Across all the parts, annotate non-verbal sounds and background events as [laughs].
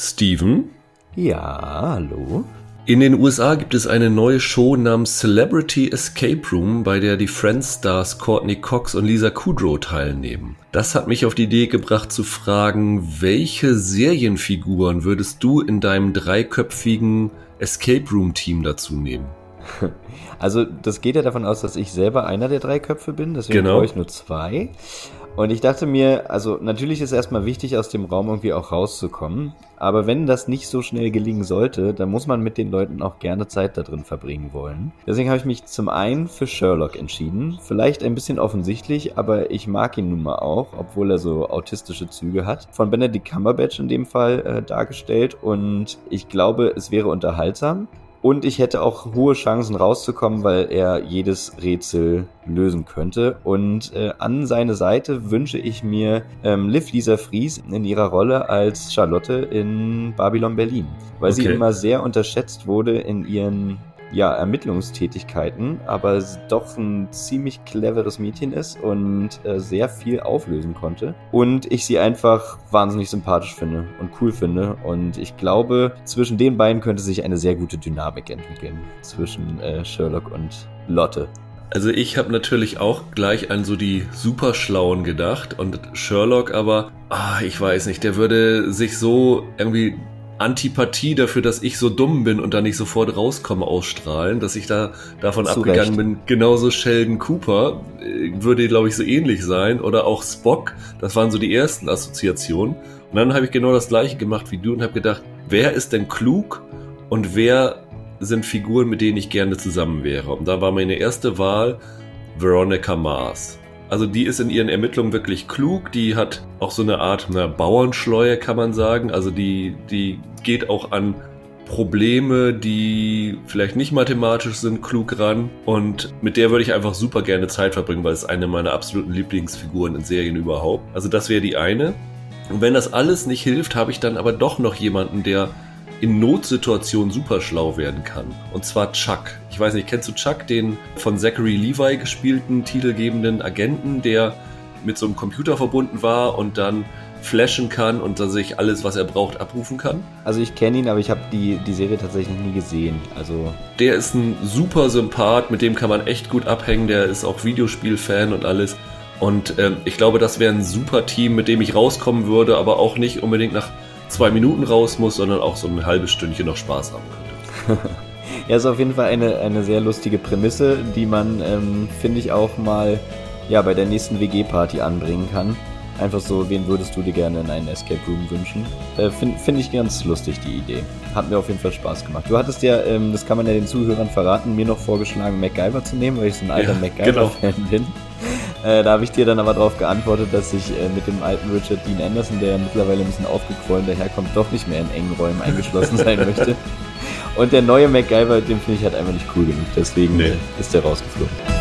Steven? Ja, hallo. In den USA gibt es eine neue Show namens Celebrity Escape Room, bei der die Friends-Stars Courtney Cox und Lisa Kudrow teilnehmen. Das hat mich auf die Idee gebracht zu fragen, welche Serienfiguren würdest du in deinem dreiköpfigen Escape Room Team dazu nehmen? [laughs] Also das geht ja davon aus, dass ich selber einer der drei Köpfe bin, deswegen Genau. brauche ich nur zwei. Und ich dachte mir, also natürlich ist erstmal wichtig, aus dem Raum irgendwie auch rauszukommen. Aber wenn das nicht so schnell gelingen sollte, dann muss man mit den Leuten auch gerne Zeit da drin verbringen wollen. Deswegen habe ich mich zum einen für Sherlock entschieden. Vielleicht ein bisschen offensichtlich, aber ich mag ihn nun mal auch, obwohl er so autistische Züge hat. Von Benedict Cumberbatch in dem Fall äh, dargestellt. Und ich glaube, es wäre unterhaltsam. Und ich hätte auch hohe Chancen rauszukommen, weil er jedes Rätsel lösen könnte. Und äh, an seine Seite wünsche ich mir ähm, Liv Lisa Fries in ihrer Rolle als Charlotte in Babylon Berlin. Weil sie Okay. immer sehr unterschätzt wurde in ihren ja, Ermittlungstätigkeiten, aber doch ein ziemlich cleveres Mädchen ist und äh, sehr viel auflösen konnte. Und ich sie einfach wahnsinnig sympathisch finde und cool finde. Und ich glaube, zwischen den beiden könnte sich eine sehr gute Dynamik entwickeln. Zwischen äh, Sherlock und Lotte. Also ich habe natürlich auch gleich an so die Superschlauen gedacht und Sherlock aber, ah, ich weiß nicht, der würde sich so irgendwie Antipathie dafür, dass ich so dumm bin und da nicht sofort rauskomme, ausstrahlen, dass ich da davon Zu abgegangen Recht. bin. Genauso Sheldon Cooper äh, würde, glaube ich, so ähnlich sein oder auch Spock. Das waren so die ersten Assoziationen. Und dann habe ich genau das gleiche gemacht wie du und habe gedacht, wer ist denn klug und wer sind Figuren, mit denen ich gerne zusammen wäre. Und da war meine erste Wahl Veronica Mars. Also die ist in ihren Ermittlungen wirklich klug, die hat auch so eine Art einer Bauernschleue, kann man sagen. Also die, die geht auch an Probleme, die vielleicht nicht mathematisch sind, klug ran. Und mit der würde ich einfach super gerne Zeit verbringen, weil es eine meiner absoluten Lieblingsfiguren in Serien überhaupt. Also das wäre die eine. Und wenn das alles nicht hilft, habe ich dann aber doch noch jemanden, der in Notsituationen super schlau werden kann. Und zwar Chuck. Ich weiß nicht, kennst du Chuck, den von Zachary Levi gespielten titelgebenden Agenten, der mit so einem Computer verbunden war und dann flashen kann und dann sich alles, was er braucht, abrufen kann? Also ich kenne ihn, aber ich habe die, die Serie tatsächlich nie gesehen. Also Der ist ein super Sympath, mit dem kann man echt gut abhängen. Der ist auch Videospielfan und alles. Und ähm, ich glaube, das wäre ein super Team, mit dem ich rauskommen würde, aber auch nicht unbedingt nach zwei Minuten raus muss, sondern auch so ein halbes Stündchen noch Spaß haben könnte. [laughs] Ja, ist auf jeden Fall eine, eine sehr lustige Prämisse, die man, ähm, finde ich, auch mal ja, bei der nächsten WG-Party anbringen kann. Einfach so, wen würdest du dir gerne in einen Escape Room wünschen? Äh, Finde find ich ganz lustig, die Idee. Hat mir auf jeden Fall Spaß gemacht. Du hattest ja, ähm, das kann man ja den Zuhörern verraten, mir noch vorgeschlagen, MacGyver zu nehmen, weil ich so ein alter Ja, MacGyver-Fan bin. [laughs] Äh, da habe ich dir dann aber darauf geantwortet, dass ich äh, mit dem alten Richard Dean Anderson, der mittlerweile ein bisschen aufgequollen daherkommt, doch nicht mehr in engen Räumen eingeschlossen [laughs] sein möchte. Und der neue MacGyver, den finde ich halt einfach nicht cool genug. Deswegen Nee. ist der rausgeflogen.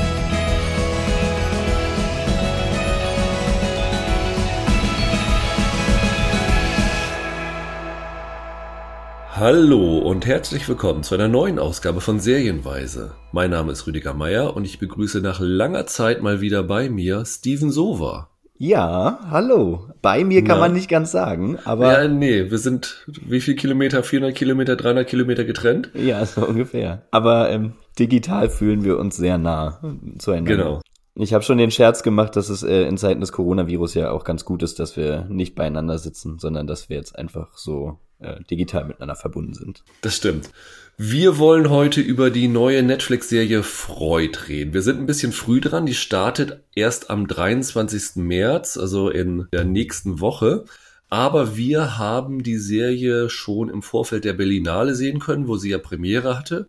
Hallo und herzlich willkommen zu einer neuen Ausgabe von Serienweise. Mein Name ist Rüdiger Meier und ich begrüße nach langer Zeit mal wieder bei mir Steven Sova. Ja, hallo. Bei mir kann Na? man nicht ganz sagen, aber Ja, nee, wir sind wie viel Kilometer? 400 Kilometer, 300 Kilometer getrennt? ja, so ungefähr. Aber ähm, digital fühlen wir uns sehr nah zueinander. Genau. Ich habe schon den Scherz gemacht, dass es äh, in Zeiten des Coronavirus ja auch ganz gut ist, dass wir nicht beieinander sitzen, sondern dass wir jetzt einfach so äh, digital miteinander verbunden sind. Das stimmt. Wir wollen heute über die neue Netflix-Serie Freud reden. Wir sind ein bisschen früh dran. Die startet erst am 23. März, also in der nächsten Woche. Aber wir haben die Serie schon im Vorfeld der Berlinale sehen können, wo sie ja Premiere hatte.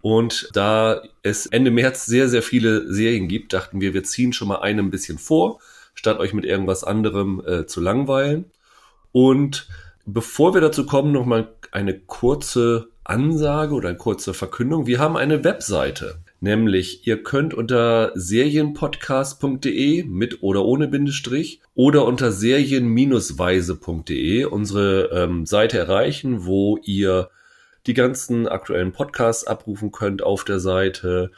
Und da es Ende März sehr, sehr viele Serien gibt, dachten wir, wir ziehen schon mal eine ein bisschen vor, statt euch mit irgendwas anderem äh, zu langweilen. Und bevor wir dazu kommen, noch mal eine kurze Ansage oder eine kurze Verkündung. Wir haben eine Webseite, nämlich ihr könnt unter serienpodcast.de mit oder ohne Bindestrich oder unter serien-weise.de unsere ähm, Seite erreichen, wo ihr die ganzen aktuellen Podcasts abrufen könnt auf der Seite,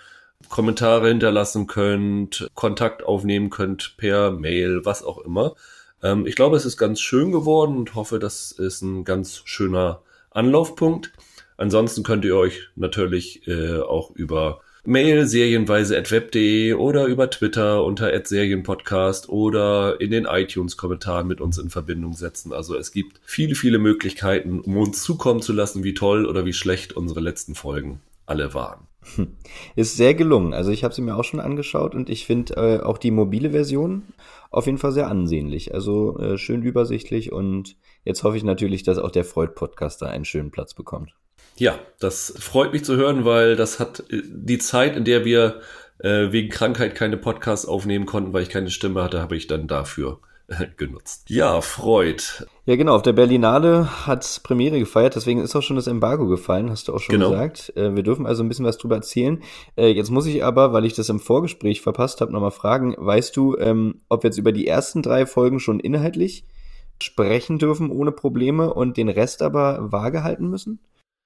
Kommentare hinterlassen könnt, Kontakt aufnehmen könnt per Mail, was auch immer. Ähm, ich glaube, es ist ganz schön geworden und hoffe, das ist ein ganz schöner Anlaufpunkt. Ansonsten könnt ihr euch natürlich äh, auch über Mail serienweise.web.de oder über Twitter unter Serienpodcast oder in den iTunes-Kommentaren mit uns in Verbindung setzen. Also es gibt viele, viele Möglichkeiten, um uns zukommen zu lassen, wie toll oder wie schlecht unsere letzten Folgen alle waren. Ist sehr gelungen. Also ich habe sie mir auch schon angeschaut und ich finde äh, auch die mobile Version auf jeden Fall sehr ansehnlich. Also äh, schön übersichtlich und jetzt hoffe ich natürlich, dass auch der Freud-Podcast da einen schönen Platz bekommt. Ja, das freut mich zu hören, weil das hat äh, die Zeit, in der wir äh, wegen Krankheit keine Podcasts aufnehmen konnten, weil ich keine Stimme hatte, habe ich dann dafür [laughs] genutzt. Ja, Freud. Ja, genau. Auf der Berlinale hat Premiere gefeiert, deswegen ist auch schon das Embargo gefallen, hast du auch schon genau. gesagt. Äh, wir dürfen also ein bisschen was drüber erzählen. Äh, jetzt muss ich aber, weil ich das im Vorgespräch verpasst habe, nochmal fragen, weißt du, ähm, ob wir jetzt über die ersten drei Folgen schon inhaltlich sprechen dürfen ohne Probleme und den Rest aber vage halten müssen?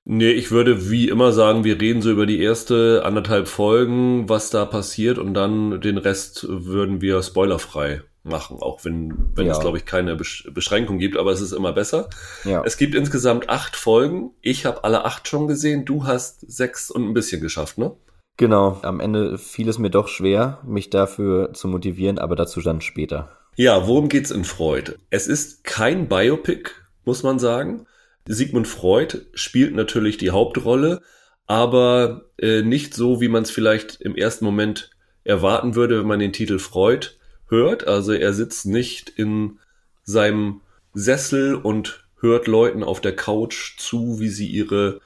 Nee, ich würde wie immer sagen, wir reden so über die erste anderthalb Folgen, was da passiert und dann den Rest würden wir spoilerfrei machen, auch wenn, wenn ja. es, glaube ich, keine Beschränkung gibt, aber es ist immer besser. Ja. Es gibt insgesamt acht Folgen. Ich habe alle acht schon gesehen. Du hast sechs und ein bisschen geschafft, ne? Genau. Am Ende fiel es mir doch schwer, mich dafür zu motivieren, aber dazu dann später. Ja, worum geht's in Freud? Es ist kein Biopic, muss man sagen. Sigmund Freud spielt natürlich die Hauptrolle, aber äh, nicht so, wie man es vielleicht im ersten Moment erwarten würde, wenn man den Titel Freud hört. Also er sitzt nicht in seinem Sessel und hört Leuten auf der Couch zu, wie sie ihre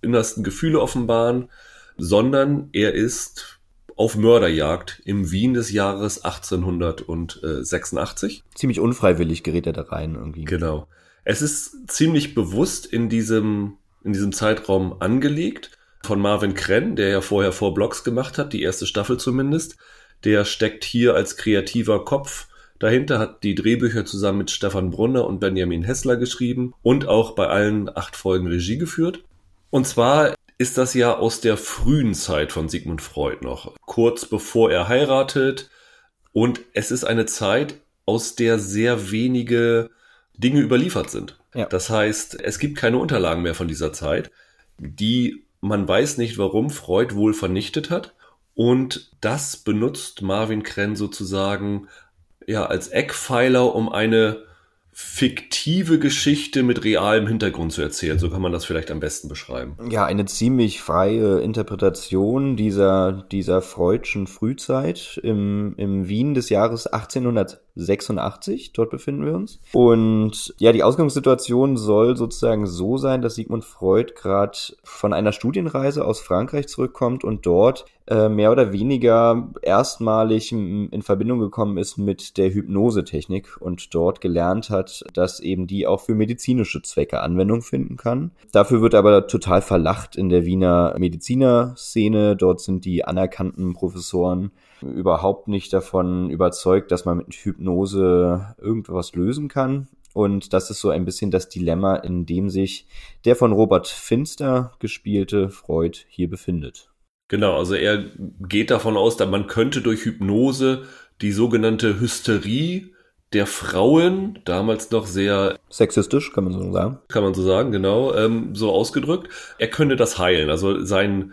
innersten Gefühle offenbaren, sondern er ist auf Mörderjagd im Wien des Jahres 1886. Ziemlich unfreiwillig gerät er da rein irgendwie. Genau. Es ist ziemlich bewusst in diesem, in diesem Zeitraum angelegt von Marvin Krenn, der ja vorher vor Blogs gemacht hat, die erste Staffel zumindest. Der steckt hier als kreativer Kopf dahinter, hat die Drehbücher zusammen mit Stefan Brunner und Benjamin Hessler geschrieben und auch bei allen acht Folgen Regie geführt. Und zwar ist das ja aus der frühen Zeit von Sigmund Freud noch, kurz bevor er heiratet. Und es ist eine Zeit, aus der sehr wenige Dinge überliefert sind. Ja. Das heißt, es gibt keine Unterlagen mehr von dieser Zeit, die man weiß nicht, warum Freud wohl vernichtet hat. Und das benutzt Marvin Krenn sozusagen ja als Eckpfeiler, um eine fiktive Geschichte mit realem Hintergrund zu erzählen. So kann man das vielleicht am besten beschreiben. Ja, eine ziemlich freie Interpretation dieser, dieser Freudschen Frühzeit im, im Wien des Jahres 1886. Dort befinden wir uns. Und ja, die Ausgangssituation soll sozusagen so sein, dass Sigmund Freud gerade von einer Studienreise aus Frankreich zurückkommt und dort äh, mehr oder weniger erstmalig in Verbindung gekommen ist mit der Hypnosetechnik und dort gelernt hat, dass eben die auch für medizinische Zwecke Anwendung finden kann. Dafür wird aber total verlacht in der Wiener Medizinerszene. Dort sind die anerkannten Professoren überhaupt nicht davon überzeugt, dass man mit Hypnose irgendwas lösen kann. Und das ist so ein bisschen das Dilemma, in dem sich der von Robert Finster gespielte Freud hier befindet. Genau, also er geht davon aus, dass man könnte durch Hypnose die sogenannte Hysterie der Frauen, damals noch sehr sexistisch, kann man so sagen. Kann man so sagen, genau, ähm, so ausgedrückt. Er könnte das heilen. Also sein,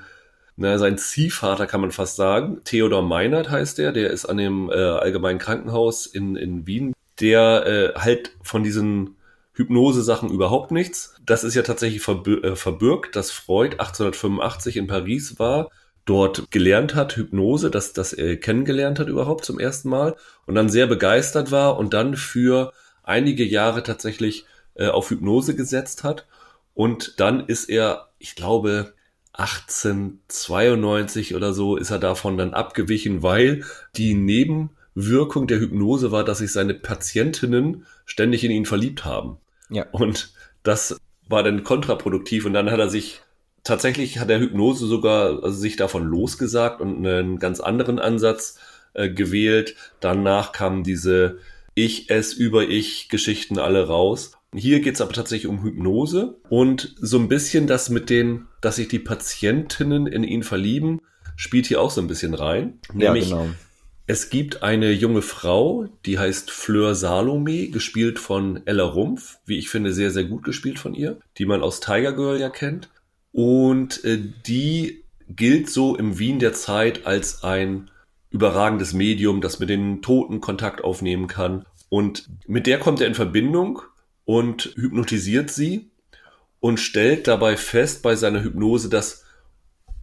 na, sein Ziehvater kann man fast sagen. Theodor Meinert heißt er, der ist an dem äh, Allgemeinen Krankenhaus in, in Wien. Der äh, halt von diesen Hypnose-Sachen überhaupt nichts. Das ist ja tatsächlich verbir äh, verbürgt, dass Freud 1885 in Paris war dort gelernt hat, Hypnose, dass das er kennengelernt hat überhaupt zum ersten Mal und dann sehr begeistert war und dann für einige Jahre tatsächlich äh, auf Hypnose gesetzt hat. Und dann ist er, ich glaube, 1892 oder so ist er davon dann abgewichen, weil die Nebenwirkung der Hypnose war, dass sich seine Patientinnen ständig in ihn verliebt haben. Ja. Und das war dann kontraproduktiv und dann hat er sich tatsächlich hat der Hypnose sogar also sich davon losgesagt und einen ganz anderen Ansatz äh, gewählt. Danach kamen diese Ich, es, über Ich Geschichten alle raus. Hier geht's aber tatsächlich um Hypnose und so ein bisschen das mit den, dass sich die Patientinnen in ihn verlieben, spielt hier auch so ein bisschen rein. Nämlich, ja, genau. Es gibt eine junge Frau, die heißt Fleur Salome, gespielt von Ella Rumpf, wie ich finde, sehr, sehr gut gespielt von ihr, die man aus Tiger Girl ja kennt. Und äh, die gilt so im Wien der Zeit als ein überragendes Medium, das mit den Toten Kontakt aufnehmen kann. Und mit der kommt er in Verbindung und hypnotisiert sie und stellt dabei fest bei seiner Hypnose, dass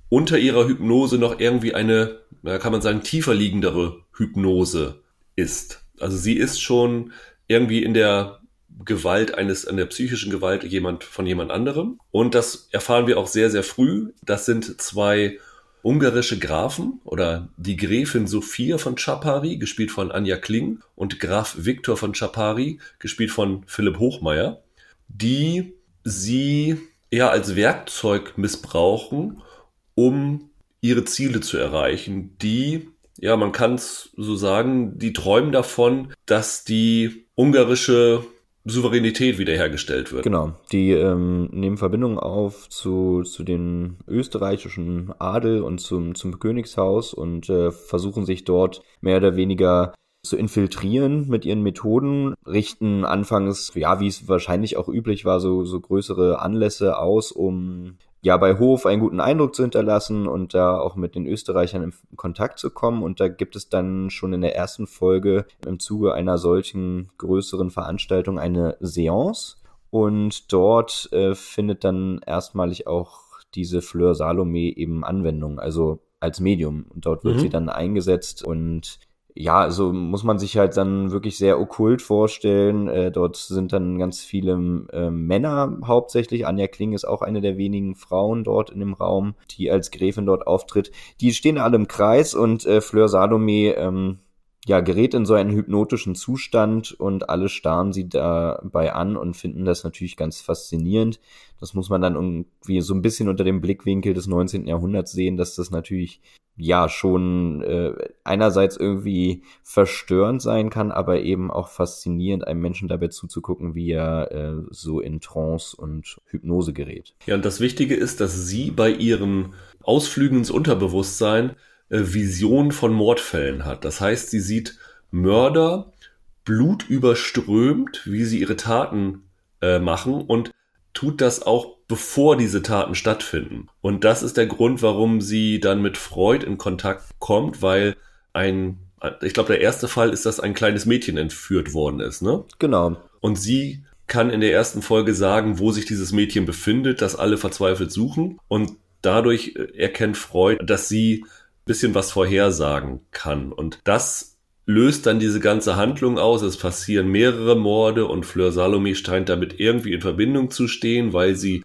unter ihrer Hypnose noch irgendwie eine, da kann man sagen, tiefer liegendere Hypnose ist. Also sie ist schon irgendwie in der Gewalt eines, an der psychischen Gewalt jemand von jemand anderem. Und das erfahren wir auch sehr, sehr früh. Das sind zwei ungarische Grafen oder die Gräfin Sophia von Chapari, gespielt von Anja Kling, und Graf Viktor von Chapari, gespielt von Philipp Hochmeier, die sie eher als Werkzeug missbrauchen, um ihre Ziele zu erreichen, die, ja, man kann es so sagen, die träumen davon, dass die ungarische Souveränität wiederhergestellt wird. Genau, die ähm, nehmen Verbindungen auf zu, zu den österreichischen Adel und zum, zum Königshaus und äh, versuchen sich dort mehr oder weniger zu infiltrieren mit ihren Methoden, richten anfangs, ja, wie es wahrscheinlich auch üblich war, so, so größere Anlässe aus, um ja bei Hof einen guten Eindruck zu hinterlassen und da auch mit den Österreichern in Kontakt zu kommen. Und da gibt es dann schon in der ersten Folge im Zuge einer solchen größeren Veranstaltung eine Seance. Und dort äh, findet dann erstmalig auch diese Fleur Salome eben Anwendung, also als Medium. Und dort wird mhm. sie dann eingesetzt und ja, also muss man sich halt dann wirklich sehr okkult vorstellen. Äh, dort sind dann ganz viele äh, Männer hauptsächlich. Anja Kling ist auch eine der wenigen Frauen dort in dem Raum, die als Gräfin dort auftritt. Die stehen alle im Kreis und äh, Fleur Salome ähm, ja, gerät in so einen hypnotischen Zustand und alle starren sie dabei an und finden das natürlich ganz faszinierend. Das muss man dann irgendwie so ein bisschen unter dem Blickwinkel des 19. Jahrhunderts sehen, dass das natürlich ja schon äh, einerseits irgendwie verstörend sein kann, aber eben auch faszinierend, einem Menschen dabei zuzugucken, wie er äh, so in Trance und Hypnose gerät. Ja, und das Wichtige ist, dass sie bei ihren Ausflügen ins Unterbewusstsein Vision von Mordfällen hat. Das heißt, sie sieht Mörder blutüberströmt, wie sie ihre Taten äh, machen und tut das auch bevor diese Taten stattfinden. Und das ist der Grund, warum sie dann mit Freud in Kontakt kommt, weil ein, ich glaube, der erste Fall ist, dass ein kleines Mädchen entführt worden ist, ne? Genau. Und sie kann in der ersten Folge sagen, wo sich dieses Mädchen befindet, das alle verzweifelt suchen. Und dadurch erkennt Freud, dass sie bisschen was vorhersagen kann. Und das löst dann diese ganze Handlung aus. Es passieren mehrere Morde und Fleur Salome scheint damit irgendwie in Verbindung zu stehen, weil sie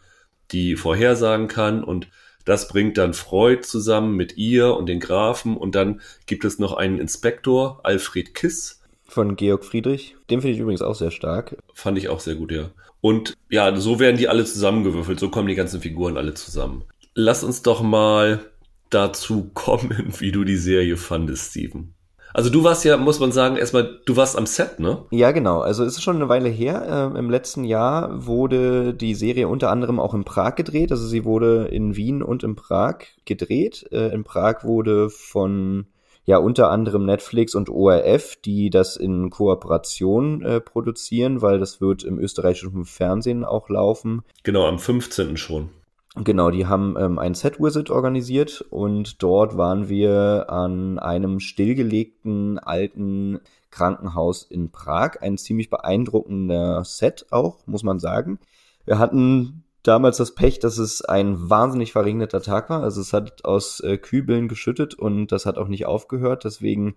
die vorhersagen kann und das bringt dann Freud zusammen mit ihr und den Grafen und dann gibt es noch einen Inspektor, Alfred Kiss. Von Georg Friedrich. Den finde ich übrigens auch sehr stark. Fand ich auch sehr gut, ja. Und ja, so werden die alle zusammengewürfelt, so kommen die ganzen Figuren alle zusammen. Lass uns doch mal dazu kommen, [laughs] wie du die Serie fandest, Steven. Also du warst ja, muss man sagen, erstmal, du warst am Set, ne? Ja, genau. Also es ist schon eine Weile her. Ähm, Im letzten Jahr wurde die Serie unter anderem auch in Prag gedreht. Also sie wurde in Wien und in Prag gedreht. Äh, in Prag wurde von ja unter anderem Netflix und ORF, die das in Kooperation äh, produzieren, weil das wird im österreichischen Fernsehen auch laufen. Genau, am 15. schon. Genau, die haben ähm, ein Set Visit organisiert und dort waren wir an einem stillgelegten alten Krankenhaus in Prag. Ein ziemlich beeindruckender Set auch, muss man sagen. Wir hatten damals das Pech, dass es ein wahnsinnig verregneter Tag war. Also es hat aus äh, Kübeln geschüttet und das hat auch nicht aufgehört. Deswegen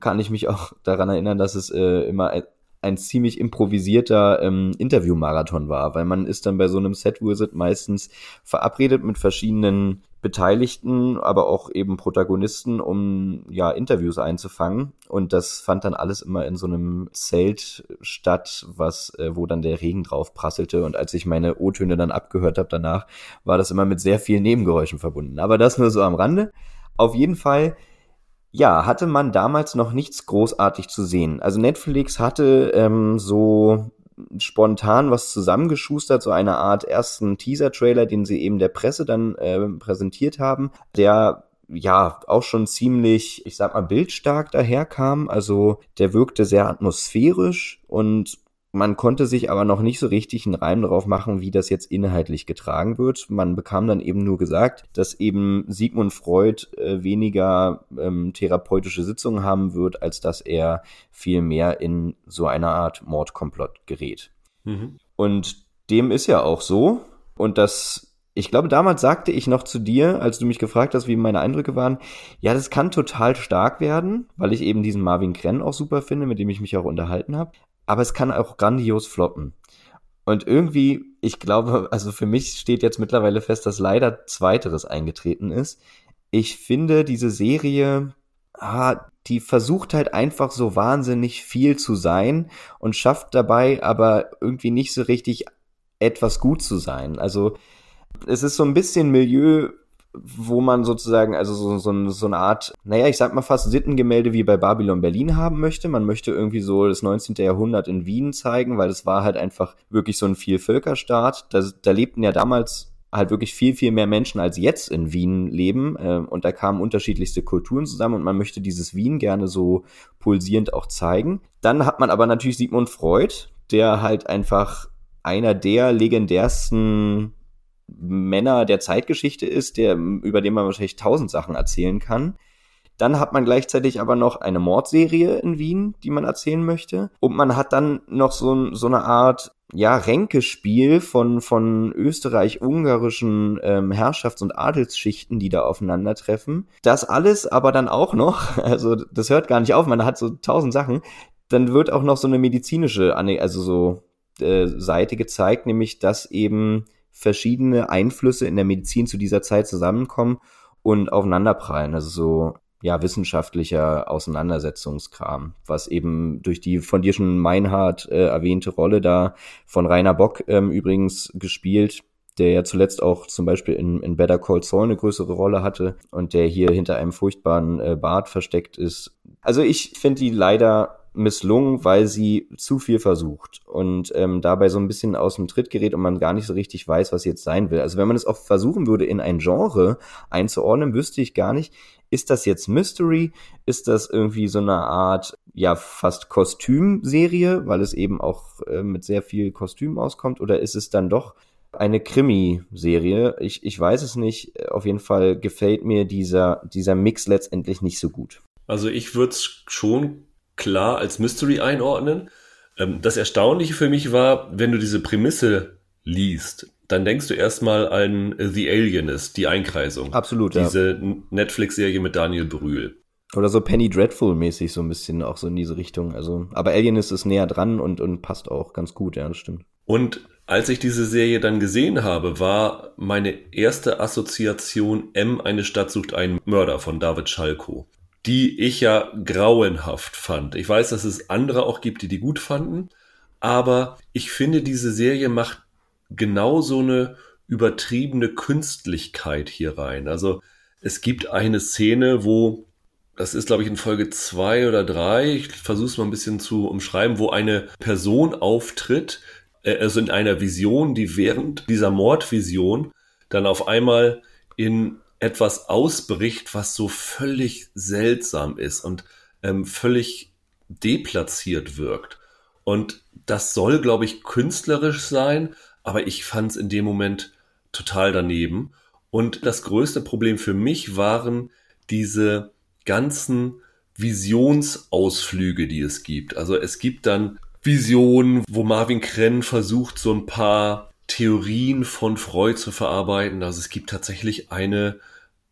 kann ich mich auch [laughs] daran erinnern, dass es äh, immer ein ziemlich improvisierter ähm, Interviewmarathon war, weil man ist dann bei so einem Set-Visit meistens verabredet mit verschiedenen Beteiligten, aber auch eben Protagonisten, um ja Interviews einzufangen. Und das fand dann alles immer in so einem Zelt statt, was äh, wo dann der Regen drauf prasselte. Und als ich meine O-Töne dann abgehört habe danach, war das immer mit sehr vielen Nebengeräuschen verbunden. Aber das nur so am Rande. Auf jeden Fall ja, hatte man damals noch nichts großartig zu sehen. Also Netflix hatte ähm, so spontan was zusammengeschustert, so eine Art ersten Teaser-Trailer, den sie eben der Presse dann äh, präsentiert haben. Der ja auch schon ziemlich, ich sag mal, bildstark daherkam. Also der wirkte sehr atmosphärisch und man konnte sich aber noch nicht so richtig einen Reim darauf machen, wie das jetzt inhaltlich getragen wird. Man bekam dann eben nur gesagt, dass eben Sigmund Freud äh, weniger ähm, therapeutische Sitzungen haben wird, als dass er viel mehr in so eine Art Mordkomplott gerät. Mhm. Und dem ist ja auch so. Und das ich glaube, damals sagte ich noch zu dir, als du mich gefragt hast, wie meine Eindrücke waren, ja, das kann total stark werden, weil ich eben diesen Marvin Krenn auch super finde, mit dem ich mich auch unterhalten habe aber es kann auch grandios floppen. Und irgendwie, ich glaube, also für mich steht jetzt mittlerweile fest, dass leider Zweiteres eingetreten ist. Ich finde, diese Serie, ah, die versucht halt einfach so wahnsinnig viel zu sein und schafft dabei aber irgendwie nicht so richtig etwas gut zu sein. Also es ist so ein bisschen Milieu wo man sozusagen, also so, so, so eine Art, naja, ich sag mal fast Sittengemälde wie bei Babylon Berlin haben möchte. Man möchte irgendwie so das 19. Jahrhundert in Wien zeigen, weil es war halt einfach wirklich so ein Vielvölkerstaat. Da, da lebten ja damals halt wirklich viel, viel mehr Menschen als jetzt in Wien leben. Äh, und da kamen unterschiedlichste Kulturen zusammen und man möchte dieses Wien gerne so pulsierend auch zeigen. Dann hat man aber natürlich Sigmund Freud, der halt einfach einer der legendärsten Männer der Zeitgeschichte ist, der, über den man wahrscheinlich tausend Sachen erzählen kann. Dann hat man gleichzeitig aber noch eine Mordserie in Wien, die man erzählen möchte. Und man hat dann noch so, so eine Art, ja, Ränkespiel von, von österreich-ungarischen ähm, Herrschafts- und Adelsschichten, die da aufeinandertreffen. Das alles aber dann auch noch, [laughs] also das hört gar nicht auf, man hat so tausend Sachen. Dann wird auch noch so eine medizinische, also so äh, Seite gezeigt, nämlich dass eben verschiedene Einflüsse in der Medizin zu dieser Zeit zusammenkommen und aufeinanderprallen. Also so ja, wissenschaftlicher Auseinandersetzungskram, was eben durch die von dir schon Meinhard äh, erwähnte Rolle da von Rainer Bock ähm, übrigens gespielt, der ja zuletzt auch zum Beispiel in, in Better Call Saul eine größere Rolle hatte und der hier hinter einem furchtbaren äh, Bart versteckt ist. Also ich finde die leider misslungen, weil sie zu viel versucht und ähm, dabei so ein bisschen aus dem Tritt gerät und man gar nicht so richtig weiß, was jetzt sein will. Also wenn man es auch versuchen würde, in ein Genre einzuordnen, wüsste ich gar nicht, ist das jetzt Mystery? Ist das irgendwie so eine Art, ja, fast Kostümserie, weil es eben auch äh, mit sehr viel Kostüm auskommt? Oder ist es dann doch eine Krimi-Serie? Ich, ich weiß es nicht. Auf jeden Fall gefällt mir dieser, dieser Mix letztendlich nicht so gut. Also ich würde es schon klar als Mystery einordnen. Ähm, das Erstaunliche für mich war, wenn du diese Prämisse liest, dann denkst du erstmal an The Alienist, die Einkreisung. Absolut, Diese ja. Netflix-Serie mit Daniel Brühl. Oder so Penny Dreadful-mäßig so ein bisschen auch so in diese Richtung. Also, aber Alienist ist näher dran und, und passt auch ganz gut, ja, das stimmt. Und als ich diese Serie dann gesehen habe, war meine erste Assoziation M, eine Stadt sucht einen Mörder von David Schalko die ich ja grauenhaft fand. Ich weiß, dass es andere auch gibt, die die gut fanden, aber ich finde, diese Serie macht genau so eine übertriebene Künstlichkeit hier rein. Also es gibt eine Szene, wo, das ist glaube ich in Folge zwei oder drei, ich versuche es mal ein bisschen zu umschreiben, wo eine Person auftritt, äh, also in einer Vision, die während dieser Mordvision dann auf einmal in etwas ausbricht, was so völlig seltsam ist und ähm, völlig deplatziert wirkt. Und das soll, glaube ich, künstlerisch sein, aber ich fand es in dem Moment total daneben. Und das größte Problem für mich waren diese ganzen Visionsausflüge, die es gibt. Also es gibt dann Visionen, wo Marvin Krenn versucht, so ein paar Theorien von Freud zu verarbeiten. Also es gibt tatsächlich eine,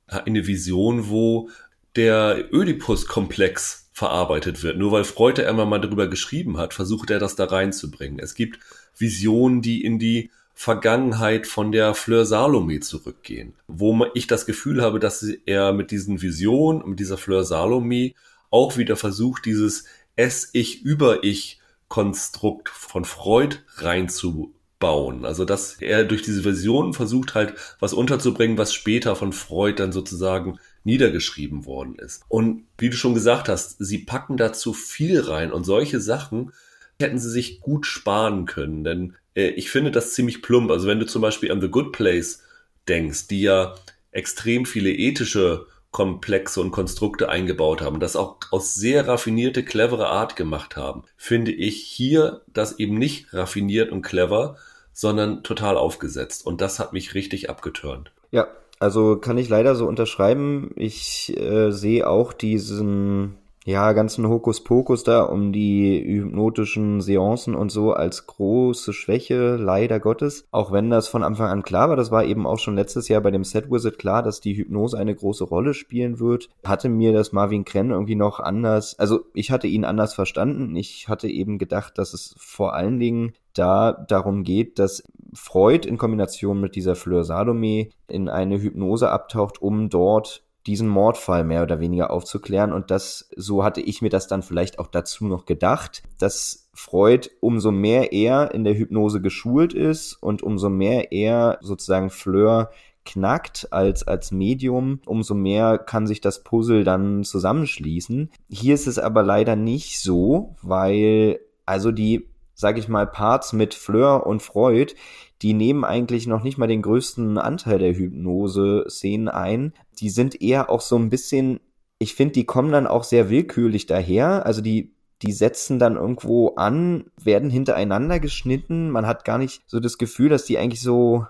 eine Vision, wo der Oedipus-Komplex verarbeitet wird. Nur weil Freud da einmal mal drüber geschrieben hat, versucht er das da reinzubringen. Es gibt Visionen, die in die Vergangenheit von der Fleur Salome zurückgehen, wo ich das Gefühl habe, dass er mit diesen Visionen, mit dieser Fleur Salome auch wieder versucht, dieses Es-Ich über Ich Konstrukt von Freud reinzu bauen. Also dass er durch diese Version versucht halt was unterzubringen, was später von Freud dann sozusagen niedergeschrieben worden ist. Und wie du schon gesagt hast, sie packen da zu viel rein und solche Sachen hätten sie sich gut sparen können, denn äh, ich finde das ziemlich plump. Also wenn du zum Beispiel an The Good Place denkst, die ja extrem viele ethische Komplexe und Konstrukte eingebaut haben, das auch aus sehr raffinierte, clevere Art gemacht haben, finde ich hier das eben nicht raffiniert und clever, sondern total aufgesetzt. Und das hat mich richtig abgeturnt. Ja, also kann ich leider so unterschreiben. Ich äh, sehe auch diesen ja, ganzen Hokuspokus da um die hypnotischen Seancen und so als große Schwäche, leider Gottes. Auch wenn das von Anfang an klar war, das war eben auch schon letztes Jahr bei dem Set Wizard klar, dass die Hypnose eine große Rolle spielen wird. Hatte mir das Marvin Krenn irgendwie noch anders, also ich hatte ihn anders verstanden. Ich hatte eben gedacht, dass es vor allen Dingen da darum geht, dass Freud in Kombination mit dieser Fleur Salome in eine Hypnose abtaucht, um dort diesen Mordfall mehr oder weniger aufzuklären. Und das, so hatte ich mir das dann vielleicht auch dazu noch gedacht, dass Freud umso mehr er in der Hypnose geschult ist und umso mehr er sozusagen Fleur knackt als, als Medium, umso mehr kann sich das Puzzle dann zusammenschließen. Hier ist es aber leider nicht so, weil also die, sag ich mal, Parts mit Fleur und Freud, die nehmen eigentlich noch nicht mal den größten Anteil der Hypnose-Szenen ein. Die sind eher auch so ein bisschen, ich finde, die kommen dann auch sehr willkürlich daher. Also die, die setzen dann irgendwo an, werden hintereinander geschnitten. Man hat gar nicht so das Gefühl, dass die eigentlich so,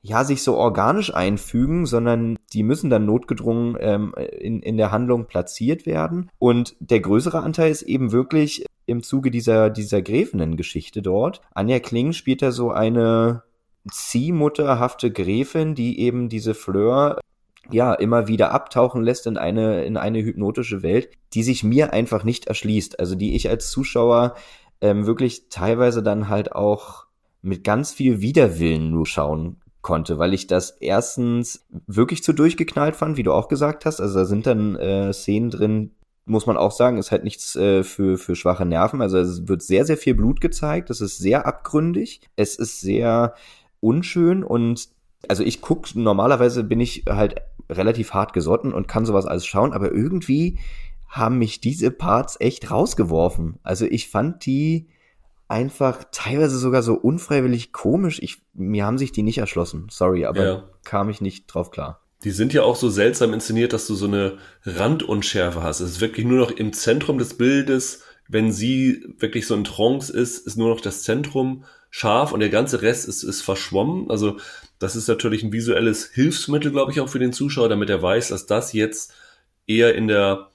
ja, sich so organisch einfügen, sondern die müssen dann notgedrungen ähm, in, in der Handlung platziert werden. Und der größere Anteil ist eben wirklich im Zuge dieser, dieser Gräfinnen-Geschichte dort. Anja Kling spielt da so eine ziehmutterhafte Gräfin, die eben diese Fleur ja immer wieder abtauchen lässt in eine in eine hypnotische Welt, die sich mir einfach nicht erschließt. Also die ich als Zuschauer ähm, wirklich teilweise dann halt auch mit ganz viel Widerwillen nur schauen konnte, weil ich das erstens wirklich zu durchgeknallt fand, wie du auch gesagt hast. Also da sind dann äh, Szenen drin, muss man auch sagen, ist halt nichts äh, für, für schwache Nerven. Also es wird sehr, sehr viel Blut gezeigt. Es ist sehr abgründig. Es ist sehr unschön und also ich guck, normalerweise bin ich halt relativ hart gesotten und kann sowas alles schauen, aber irgendwie haben mich diese Parts echt rausgeworfen. Also ich fand die einfach teilweise sogar so unfreiwillig komisch. Ich, mir haben sich die nicht erschlossen. Sorry, aber ja. kam ich nicht drauf klar. Die sind ja auch so seltsam inszeniert, dass du so eine Randunschärfe hast. Es ist wirklich nur noch im Zentrum des Bildes. Wenn sie wirklich so in Trance ist, ist nur noch das Zentrum scharf und der ganze Rest ist, ist verschwommen. Also das ist natürlich ein visuelles Hilfsmittel, glaube ich, auch für den Zuschauer, damit er weiß, dass das jetzt eher in der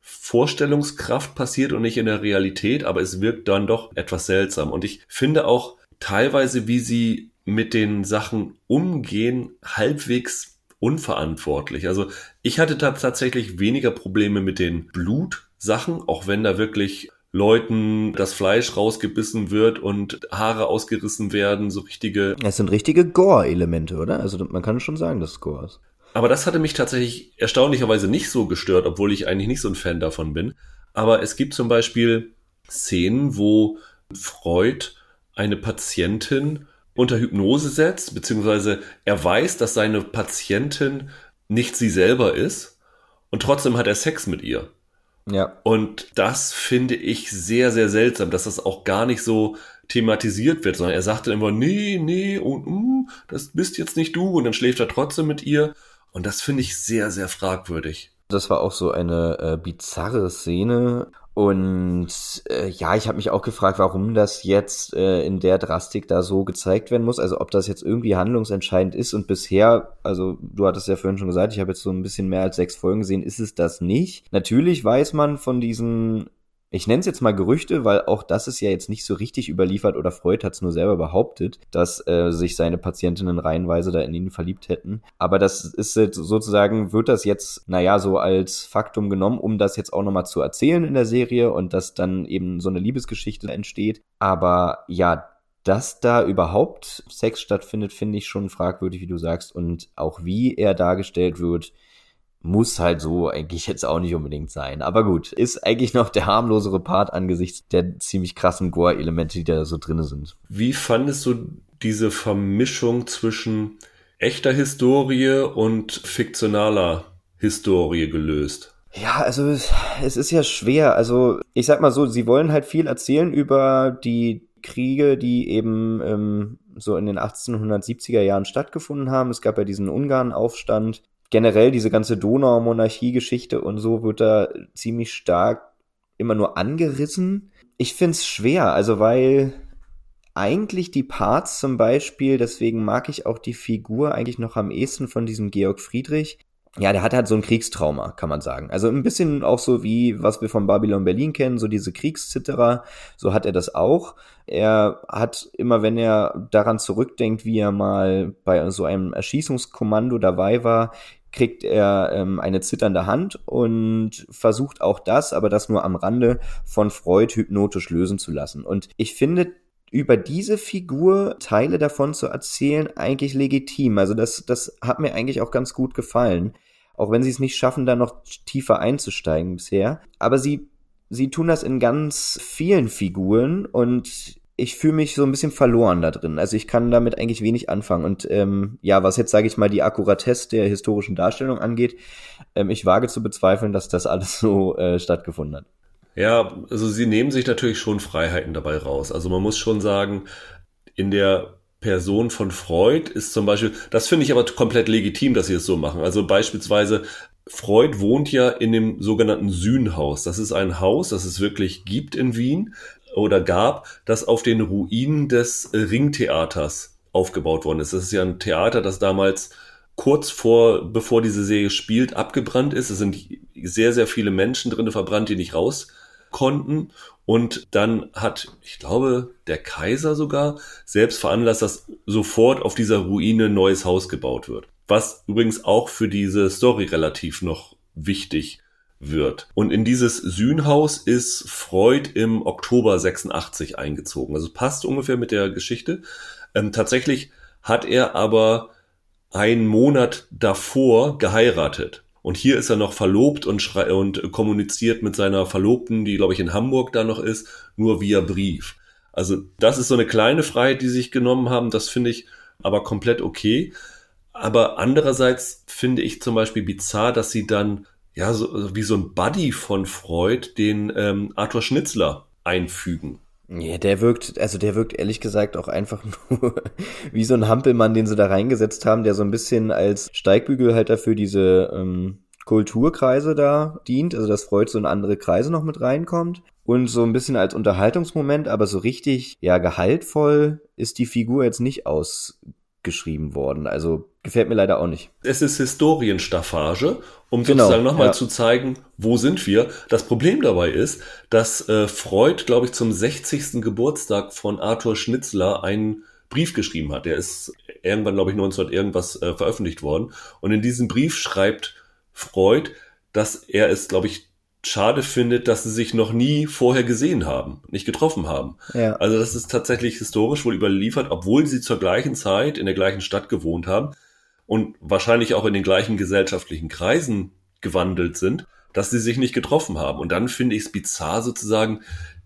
Vorstellungskraft passiert und nicht in der Realität, aber es wirkt dann doch etwas seltsam. Und ich finde auch teilweise, wie sie mit den Sachen umgehen, halbwegs unverantwortlich. Also ich hatte da tatsächlich weniger Probleme mit den Blutsachen, auch wenn da wirklich Leuten das Fleisch rausgebissen wird und Haare ausgerissen werden, so richtige. Es sind richtige Gore-Elemente, oder? Also man kann schon sagen, dass es Gore ist. Aber das hatte mich tatsächlich erstaunlicherweise nicht so gestört, obwohl ich eigentlich nicht so ein Fan davon bin. Aber es gibt zum Beispiel Szenen, wo Freud eine Patientin unter Hypnose setzt, beziehungsweise er weiß, dass seine Patientin nicht sie selber ist und trotzdem hat er Sex mit ihr. Ja. Und das finde ich sehr, sehr seltsam, dass das auch gar nicht so thematisiert wird, sondern er sagt dann immer, nee, nee, und uh, das bist jetzt nicht du und dann schläft er trotzdem mit ihr. Und das finde ich sehr, sehr fragwürdig. Das war auch so eine äh, bizarre Szene. Und äh, ja, ich habe mich auch gefragt, warum das jetzt äh, in der Drastik da so gezeigt werden muss. Also ob das jetzt irgendwie handlungsentscheidend ist. Und bisher, also du hattest ja vorhin schon gesagt, ich habe jetzt so ein bisschen mehr als sechs Folgen gesehen, ist es das nicht. Natürlich weiß man von diesen ich nenne es jetzt mal Gerüchte, weil auch das ist ja jetzt nicht so richtig überliefert oder Freud hat es nur selber behauptet, dass äh, sich seine Patientinnen reihenweise da in ihn verliebt hätten. Aber das ist sozusagen, wird das jetzt, naja, so als Faktum genommen, um das jetzt auch nochmal zu erzählen in der Serie und dass dann eben so eine Liebesgeschichte entsteht. Aber ja, dass da überhaupt Sex stattfindet, finde ich schon fragwürdig, wie du sagst. Und auch wie er dargestellt wird, muss halt so eigentlich jetzt auch nicht unbedingt sein. Aber gut, ist eigentlich noch der harmlosere Part angesichts der ziemlich krassen Gore-Elemente, die da so drin sind. Wie fandest du diese Vermischung zwischen echter Historie und fiktionaler Historie gelöst? Ja, also es ist ja schwer. Also ich sag mal so, sie wollen halt viel erzählen über die Kriege, die eben ähm, so in den 1870er Jahren stattgefunden haben. Es gab ja diesen Ungarn-Aufstand generell diese ganze Donau-Monarchie-Geschichte und so wird da ziemlich stark immer nur angerissen. Ich find's schwer, also weil eigentlich die Parts zum Beispiel, deswegen mag ich auch die Figur eigentlich noch am ehesten von diesem Georg Friedrich. Ja, der hat halt so ein Kriegstrauma, kann man sagen. Also ein bisschen auch so wie, was wir von Babylon Berlin kennen, so diese Kriegszitterer, so hat er das auch. Er hat immer, wenn er daran zurückdenkt, wie er mal bei so einem Erschießungskommando dabei war, kriegt er ähm, eine zitternde Hand und versucht auch das, aber das nur am Rande von Freud hypnotisch lösen zu lassen. Und ich finde, über diese Figur Teile davon zu erzählen, eigentlich legitim. Also das, das hat mir eigentlich auch ganz gut gefallen. Auch wenn sie es nicht schaffen, da noch tiefer einzusteigen bisher. Aber sie, sie tun das in ganz vielen Figuren und ich fühle mich so ein bisschen verloren da drin. Also ich kann damit eigentlich wenig anfangen. Und ähm, ja, was jetzt, sage ich mal, die Akkuratesse der historischen Darstellung angeht, ähm, ich wage zu bezweifeln, dass das alles so äh, stattgefunden hat. Ja, also sie nehmen sich natürlich schon Freiheiten dabei raus. Also man muss schon sagen, in der Person von Freud ist zum Beispiel, das finde ich aber komplett legitim, dass sie es so machen. Also beispielsweise, Freud wohnt ja in dem sogenannten Sühnhaus. Das ist ein Haus, das es wirklich gibt in Wien oder gab, das auf den Ruinen des Ringtheaters aufgebaut worden ist. Das ist ja ein Theater, das damals kurz vor, bevor diese Serie spielt, abgebrannt ist. Es sind sehr, sehr viele Menschen drin verbrannt, die nicht raus konnten. Und dann hat, ich glaube, der Kaiser sogar selbst veranlasst, dass sofort auf dieser Ruine ein neues Haus gebaut wird. Was übrigens auch für diese Story relativ noch wichtig wird. Und in dieses Sühnhaus ist Freud im Oktober 86 eingezogen. Also passt ungefähr mit der Geschichte. Ähm, tatsächlich hat er aber einen Monat davor geheiratet. Und hier ist er noch verlobt und, schrei und kommuniziert mit seiner Verlobten, die, glaube ich, in Hamburg da noch ist, nur via Brief. Also das ist so eine kleine Freiheit, die sie sich genommen haben. Das finde ich aber komplett okay. Aber andererseits finde ich zum Beispiel bizarr, dass sie dann ja so wie so ein Buddy von Freud den ähm, Arthur Schnitzler einfügen. Ja, der wirkt, also der wirkt ehrlich gesagt auch einfach [laughs] nur wie so ein Hampelmann, den sie da reingesetzt haben, der so ein bisschen als Steigbügelhalter für diese ähm, Kulturkreise da dient, also dass Freud so in andere Kreise noch mit reinkommt. Und so ein bisschen als Unterhaltungsmoment, aber so richtig, ja, gehaltvoll ist die Figur jetzt nicht ausgeschrieben worden. Also gefällt mir leider auch nicht. Es ist Historienstaffage um genau, sozusagen nochmal ja. zu zeigen, wo sind wir. Das Problem dabei ist, dass äh, Freud, glaube ich, zum 60. Geburtstag von Arthur Schnitzler einen Brief geschrieben hat. Der ist irgendwann, glaube ich, 1900 irgendwas äh, veröffentlicht worden. Und in diesem Brief schreibt Freud, dass er es, glaube ich, schade findet, dass sie sich noch nie vorher gesehen haben, nicht getroffen haben. Ja. Also das ist tatsächlich historisch wohl überliefert, obwohl sie zur gleichen Zeit in der gleichen Stadt gewohnt haben und wahrscheinlich auch in den gleichen gesellschaftlichen Kreisen gewandelt sind, dass sie sich nicht getroffen haben. Und dann finde ich es bizarr sozusagen,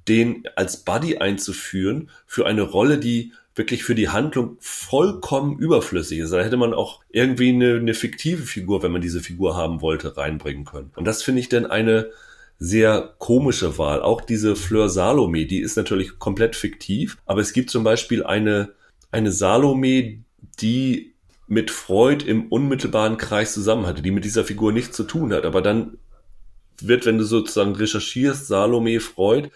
den als Buddy einzuführen für eine Rolle, die wirklich für die Handlung vollkommen überflüssig ist. Da hätte man auch irgendwie eine, eine fiktive Figur, wenn man diese Figur haben wollte, reinbringen können. Und das finde ich dann eine sehr komische Wahl. Auch diese Fleur Salome, die ist natürlich komplett fiktiv, aber es gibt zum Beispiel eine, eine Salome, die mit Freud im unmittelbaren Kreis zusammen hatte, die mit dieser Figur nichts zu tun hat. Aber dann wird, wenn du sozusagen recherchierst, Salome, Freud,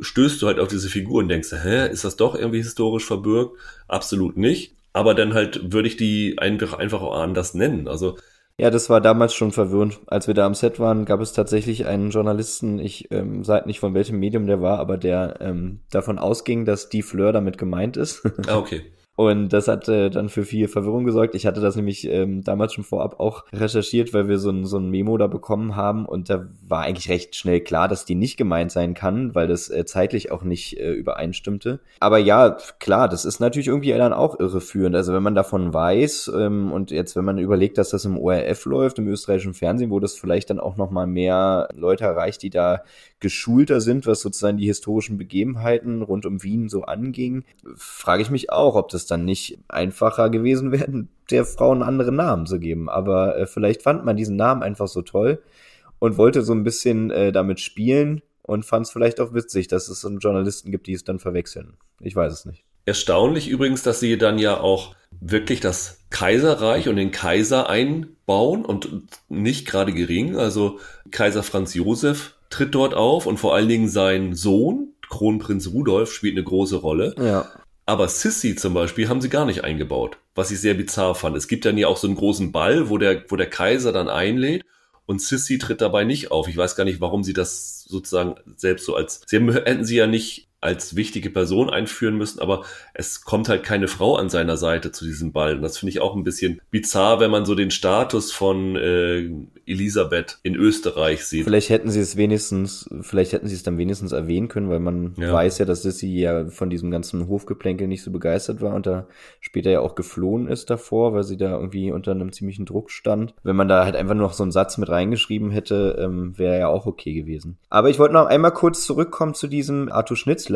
stößt du halt auf diese Figur und denkst, hä, ist das doch irgendwie historisch verbürgt? Absolut nicht. Aber dann halt würde ich die einfach, einfach auch anders nennen. Also, ja, das war damals schon verwirrend. Als wir da am Set waren, gab es tatsächlich einen Journalisten, ich ähm, sage nicht von welchem Medium der war, aber der ähm, davon ausging, dass die Fleur damit gemeint ist. Ah, okay. [laughs] Und das hat äh, dann für viel Verwirrung gesorgt. Ich hatte das nämlich ähm, damals schon vorab auch recherchiert, weil wir so ein, so ein Memo da bekommen haben und da war eigentlich recht schnell klar, dass die nicht gemeint sein kann, weil das äh, zeitlich auch nicht äh, übereinstimmte. Aber ja, klar, das ist natürlich irgendwie dann auch irreführend. Also wenn man davon weiß ähm, und jetzt wenn man überlegt, dass das im ORF läuft, im österreichischen Fernsehen, wo das vielleicht dann auch nochmal mehr Leute erreicht, die da geschulter sind, was sozusagen die historischen Begebenheiten rund um Wien so anging, frage ich mich auch, ob das dann nicht einfacher gewesen wäre, [laughs] der Frau einen anderen Namen zu geben. Aber äh, vielleicht fand man diesen Namen einfach so toll und wollte so ein bisschen äh, damit spielen und fand es vielleicht auch witzig, dass es so Journalisten gibt, die es dann verwechseln. Ich weiß es nicht. Erstaunlich übrigens, dass sie dann ja auch wirklich das Kaiserreich und den Kaiser einbauen und nicht gerade gering. Also Kaiser Franz Josef tritt dort auf und vor allen Dingen sein Sohn, Kronprinz Rudolf, spielt eine große Rolle. Ja. Aber Sissy zum Beispiel haben sie gar nicht eingebaut, was ich sehr bizarr fand. Es gibt dann ja auch so einen großen Ball, wo der, wo der Kaiser dann einlädt und Sissy tritt dabei nicht auf. Ich weiß gar nicht, warum sie das sozusagen selbst so als, sie hätten sie ja nicht als wichtige Person einführen müssen, aber es kommt halt keine Frau an seiner Seite zu diesem Ball. Und das finde ich auch ein bisschen bizarr, wenn man so den Status von äh, Elisabeth in Österreich sieht. Vielleicht hätten sie es wenigstens, vielleicht hätten sie es dann wenigstens erwähnen können, weil man ja. weiß ja, dass Sissy ja von diesem ganzen Hofgeplänkel nicht so begeistert war und da später ja auch geflohen ist davor, weil sie da irgendwie unter einem ziemlichen Druck stand. Wenn man da halt einfach nur noch so einen Satz mit reingeschrieben hätte, ähm, wäre ja auch okay gewesen. Aber ich wollte noch einmal kurz zurückkommen zu diesem Arthur Schnitzler.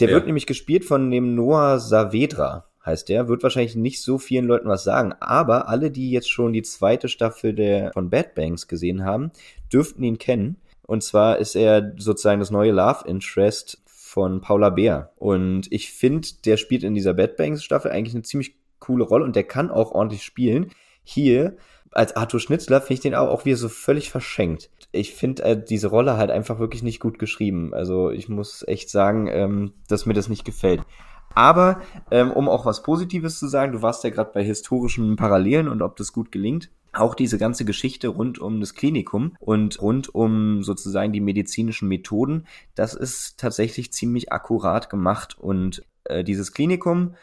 Der ja. wird nämlich gespielt von dem Noah Saavedra heißt der, wird wahrscheinlich nicht so vielen Leuten was sagen, aber alle, die jetzt schon die zweite Staffel der, von Bad Banks gesehen haben, dürften ihn kennen. Und zwar ist er sozusagen das neue Love Interest von Paula Beer. Und ich finde, der spielt in dieser Bad Banks Staffel eigentlich eine ziemlich coole Rolle und der kann auch ordentlich spielen. Hier als Arthur Schnitzler finde ich den auch, auch wieder so völlig verschenkt. Ich finde äh, diese Rolle halt einfach wirklich nicht gut geschrieben. Also ich muss echt sagen, ähm, dass mir das nicht gefällt. Aber ähm, um auch was Positives zu sagen, du warst ja gerade bei historischen Parallelen und ob das gut gelingt. Auch diese ganze Geschichte rund um das Klinikum und rund um sozusagen die medizinischen Methoden, das ist tatsächlich ziemlich akkurat gemacht. Und äh, dieses Klinikum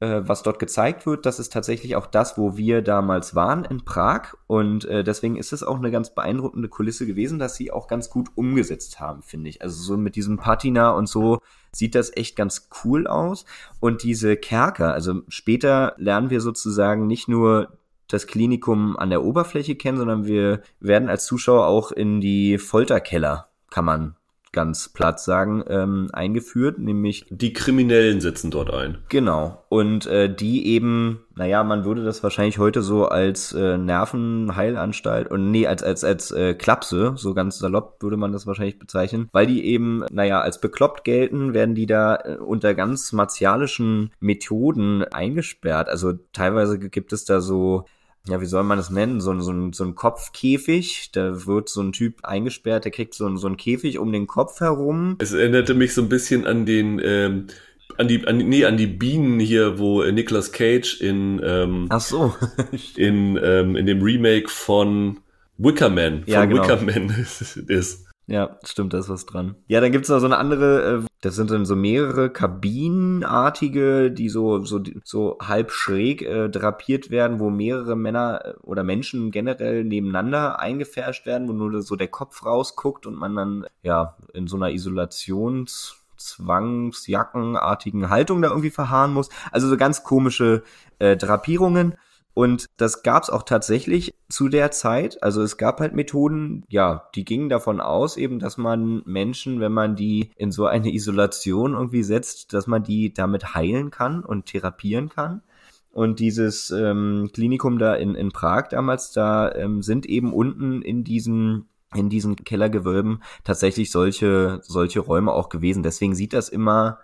äh, was dort gezeigt wird, das ist tatsächlich auch das, wo wir damals waren in Prag. Und äh, deswegen ist es auch eine ganz beeindruckende Kulisse gewesen, dass sie auch ganz gut umgesetzt haben, finde ich. Also so mit diesem Patina und so sieht das echt ganz cool aus. Und diese Kerker, also später lernen wir sozusagen nicht nur das Klinikum an der Oberfläche kennen, sondern wir werden als Zuschauer auch in die Folterkeller, kann man ganz platt sagen, ähm, eingeführt, nämlich die Kriminellen sitzen dort ein. Genau. Und äh, die eben, naja, man würde das wahrscheinlich heute so als äh, Nervenheilanstalt und nee, als als als äh, Klapse, so ganz salopp würde man das wahrscheinlich bezeichnen, weil die eben, naja, als bekloppt gelten, werden die da äh, unter ganz martialischen Methoden eingesperrt. Also teilweise gibt es da so ja, wie soll man das nennen? So, so, ein, so ein Kopfkäfig. Da wird so ein Typ eingesperrt, der kriegt so, so ein Käfig um den Kopf herum. Es erinnerte mich so ein bisschen an den, ähm, an die, an, nee, an die Bienen hier, wo äh, Nicolas Cage in, ähm, Ach so. [laughs] in, ähm, in dem Remake von Wickerman, von ja, genau. Wickerman [laughs] ist. Ja, stimmt, da ist was dran. Ja, dann gibt's noch so eine andere, äh, das sind dann so mehrere Kabinenartige, die so, so, so halb schräg äh, drapiert werden, wo mehrere Männer äh, oder Menschen generell nebeneinander eingefärscht werden, wo nur so der Kopf rausguckt und man dann, ja, in so einer Isolations- Zwangsjackenartigen Haltung da irgendwie verharren muss. Also so ganz komische äh, Drapierungen. Und das gab es auch tatsächlich zu der Zeit. Also es gab halt Methoden, ja, die gingen davon aus, eben, dass man Menschen, wenn man die in so eine Isolation irgendwie setzt, dass man die damit heilen kann und therapieren kann. Und dieses ähm, Klinikum da in, in Prag damals, da ähm, sind eben unten in diesen in diesen Kellergewölben tatsächlich solche solche Räume auch gewesen. Deswegen sieht das immer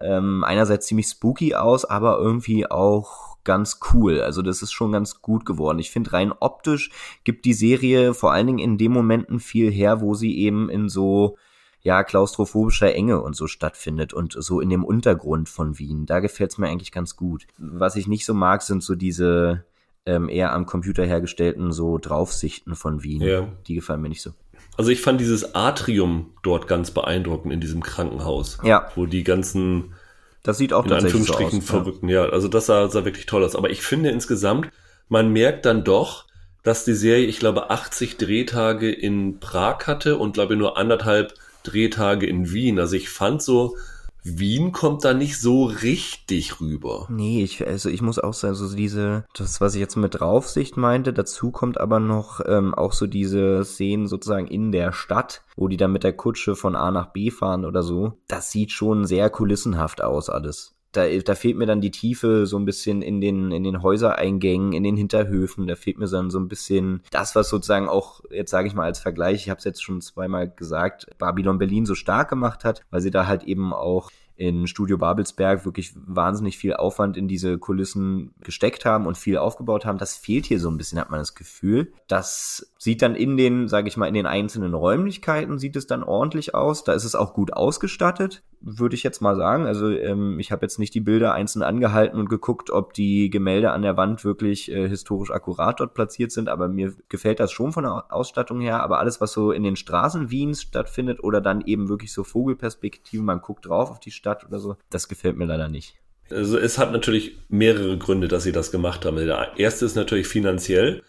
ähm, einerseits ziemlich spooky aus, aber irgendwie auch ganz cool. Also das ist schon ganz gut geworden. Ich finde rein optisch gibt die Serie vor allen Dingen in den Momenten viel her, wo sie eben in so ja, klaustrophobischer Enge und so stattfindet und so in dem Untergrund von Wien. Da gefällt's mir eigentlich ganz gut. Was ich nicht so mag, sind so diese ähm, eher am Computer hergestellten so Draufsichten von Wien. Ja. Die gefallen mir nicht so. Also ich fand dieses Atrium dort ganz beeindruckend in diesem Krankenhaus. Ja. Wo die ganzen das sieht auch in tatsächlich Anführungsstrichen so aus, verrückten, ja. ja. Also das sah, sah wirklich toll aus. Aber ich finde insgesamt, man merkt dann doch, dass die Serie, ich glaube, 80 Drehtage in Prag hatte und glaube nur anderthalb Drehtage in Wien. Also ich fand so, Wien kommt da nicht so richtig rüber. Nee, ich, also ich muss auch sagen, so diese, das, was ich jetzt mit Draufsicht meinte, dazu kommt aber noch ähm, auch so diese Szenen sozusagen in der Stadt, wo die dann mit der Kutsche von A nach B fahren oder so. Das sieht schon sehr kulissenhaft aus alles da, da fehlt mir dann die Tiefe so ein bisschen in den, in den Häusereingängen, in den Hinterhöfen. Da fehlt mir dann so ein bisschen das, was sozusagen auch, jetzt sage ich mal als Vergleich, ich habe es jetzt schon zweimal gesagt, Babylon Berlin so stark gemacht hat, weil sie da halt eben auch in Studio Babelsberg wirklich wahnsinnig viel Aufwand in diese Kulissen gesteckt haben und viel aufgebaut haben. Das fehlt hier so ein bisschen, hat man das Gefühl. Das sieht dann in den, sage ich mal, in den einzelnen Räumlichkeiten sieht es dann ordentlich aus. Da ist es auch gut ausgestattet, würde ich jetzt mal sagen. Also ähm, ich habe jetzt nicht die Bilder einzeln angehalten und geguckt, ob die Gemälde an der Wand wirklich äh, historisch akkurat dort platziert sind, aber mir gefällt das schon von der Ausstattung her. Aber alles, was so in den Straßen Wiens stattfindet oder dann eben wirklich so Vogelperspektiven, man guckt drauf auf die Stadt oder so, das gefällt mir leider nicht. Also es hat natürlich mehrere Gründe, dass sie das gemacht haben. Der erste ist natürlich finanziell.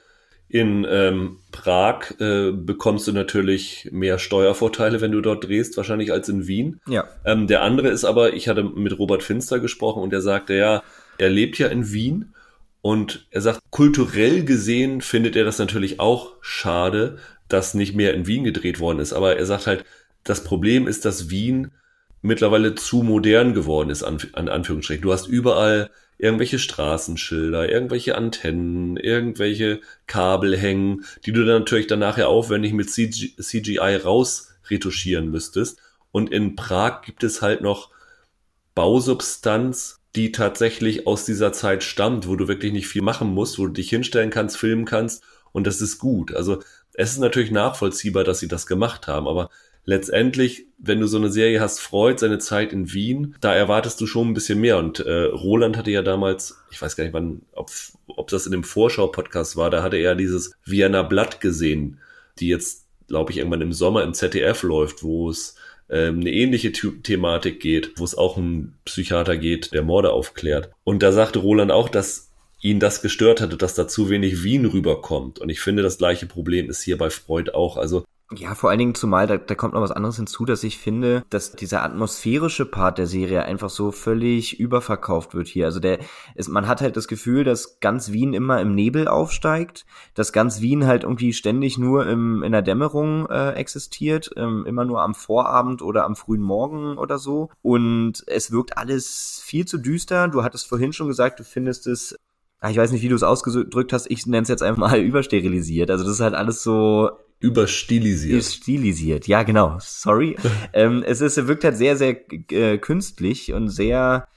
In ähm, Prag äh, bekommst du natürlich mehr Steuervorteile, wenn du dort drehst, wahrscheinlich als in Wien. Ja. Ähm, der andere ist aber, ich hatte mit Robert Finster gesprochen und der sagte, ja, er lebt ja in Wien und er sagt, kulturell gesehen findet er das natürlich auch schade, dass nicht mehr in Wien gedreht worden ist. Aber er sagt halt, das Problem ist, dass Wien mittlerweile zu modern geworden ist, an, an Anführungsstrichen. Du hast überall irgendwelche Straßenschilder, irgendwelche Antennen, irgendwelche Kabel hängen, die du dann natürlich dann nachher aufwendig mit CG, CGI rausretuschieren müsstest. Und in Prag gibt es halt noch Bausubstanz, die tatsächlich aus dieser Zeit stammt, wo du wirklich nicht viel machen musst, wo du dich hinstellen kannst, filmen kannst und das ist gut. Also es ist natürlich nachvollziehbar, dass sie das gemacht haben, aber letztendlich, wenn du so eine Serie hast, Freud, seine Zeit in Wien, da erwartest du schon ein bisschen mehr. Und äh, Roland hatte ja damals, ich weiß gar nicht wann, ob, ob das in dem Vorschau-Podcast war, da hatte er dieses Vienna Blatt gesehen, die jetzt, glaube ich, irgendwann im Sommer im ZDF läuft, wo es ähm, eine ähnliche The Thematik geht, wo es auch um Psychiater geht, der Morde aufklärt. Und da sagte Roland auch, dass ihn das gestört hatte, dass da zu wenig Wien rüberkommt. Und ich finde, das gleiche Problem ist hier bei Freud auch. Also ja, vor allen Dingen zumal, da, da kommt noch was anderes hinzu, dass ich finde, dass dieser atmosphärische Part der Serie einfach so völlig überverkauft wird hier. Also der ist, man hat halt das Gefühl, dass ganz Wien immer im Nebel aufsteigt, dass ganz Wien halt irgendwie ständig nur im, in der Dämmerung äh, existiert, ähm, immer nur am Vorabend oder am frühen Morgen oder so. Und es wirkt alles viel zu düster. Du hattest vorhin schon gesagt, du findest es ah, ich weiß nicht, wie du es ausgedrückt hast, ich nenne es jetzt einfach mal [laughs] übersterilisiert. Also das ist halt alles so Überstilisiert. Stilisiert, ja genau. Sorry. [laughs] ähm, es ist, wirkt halt sehr, sehr äh, künstlich und sehr,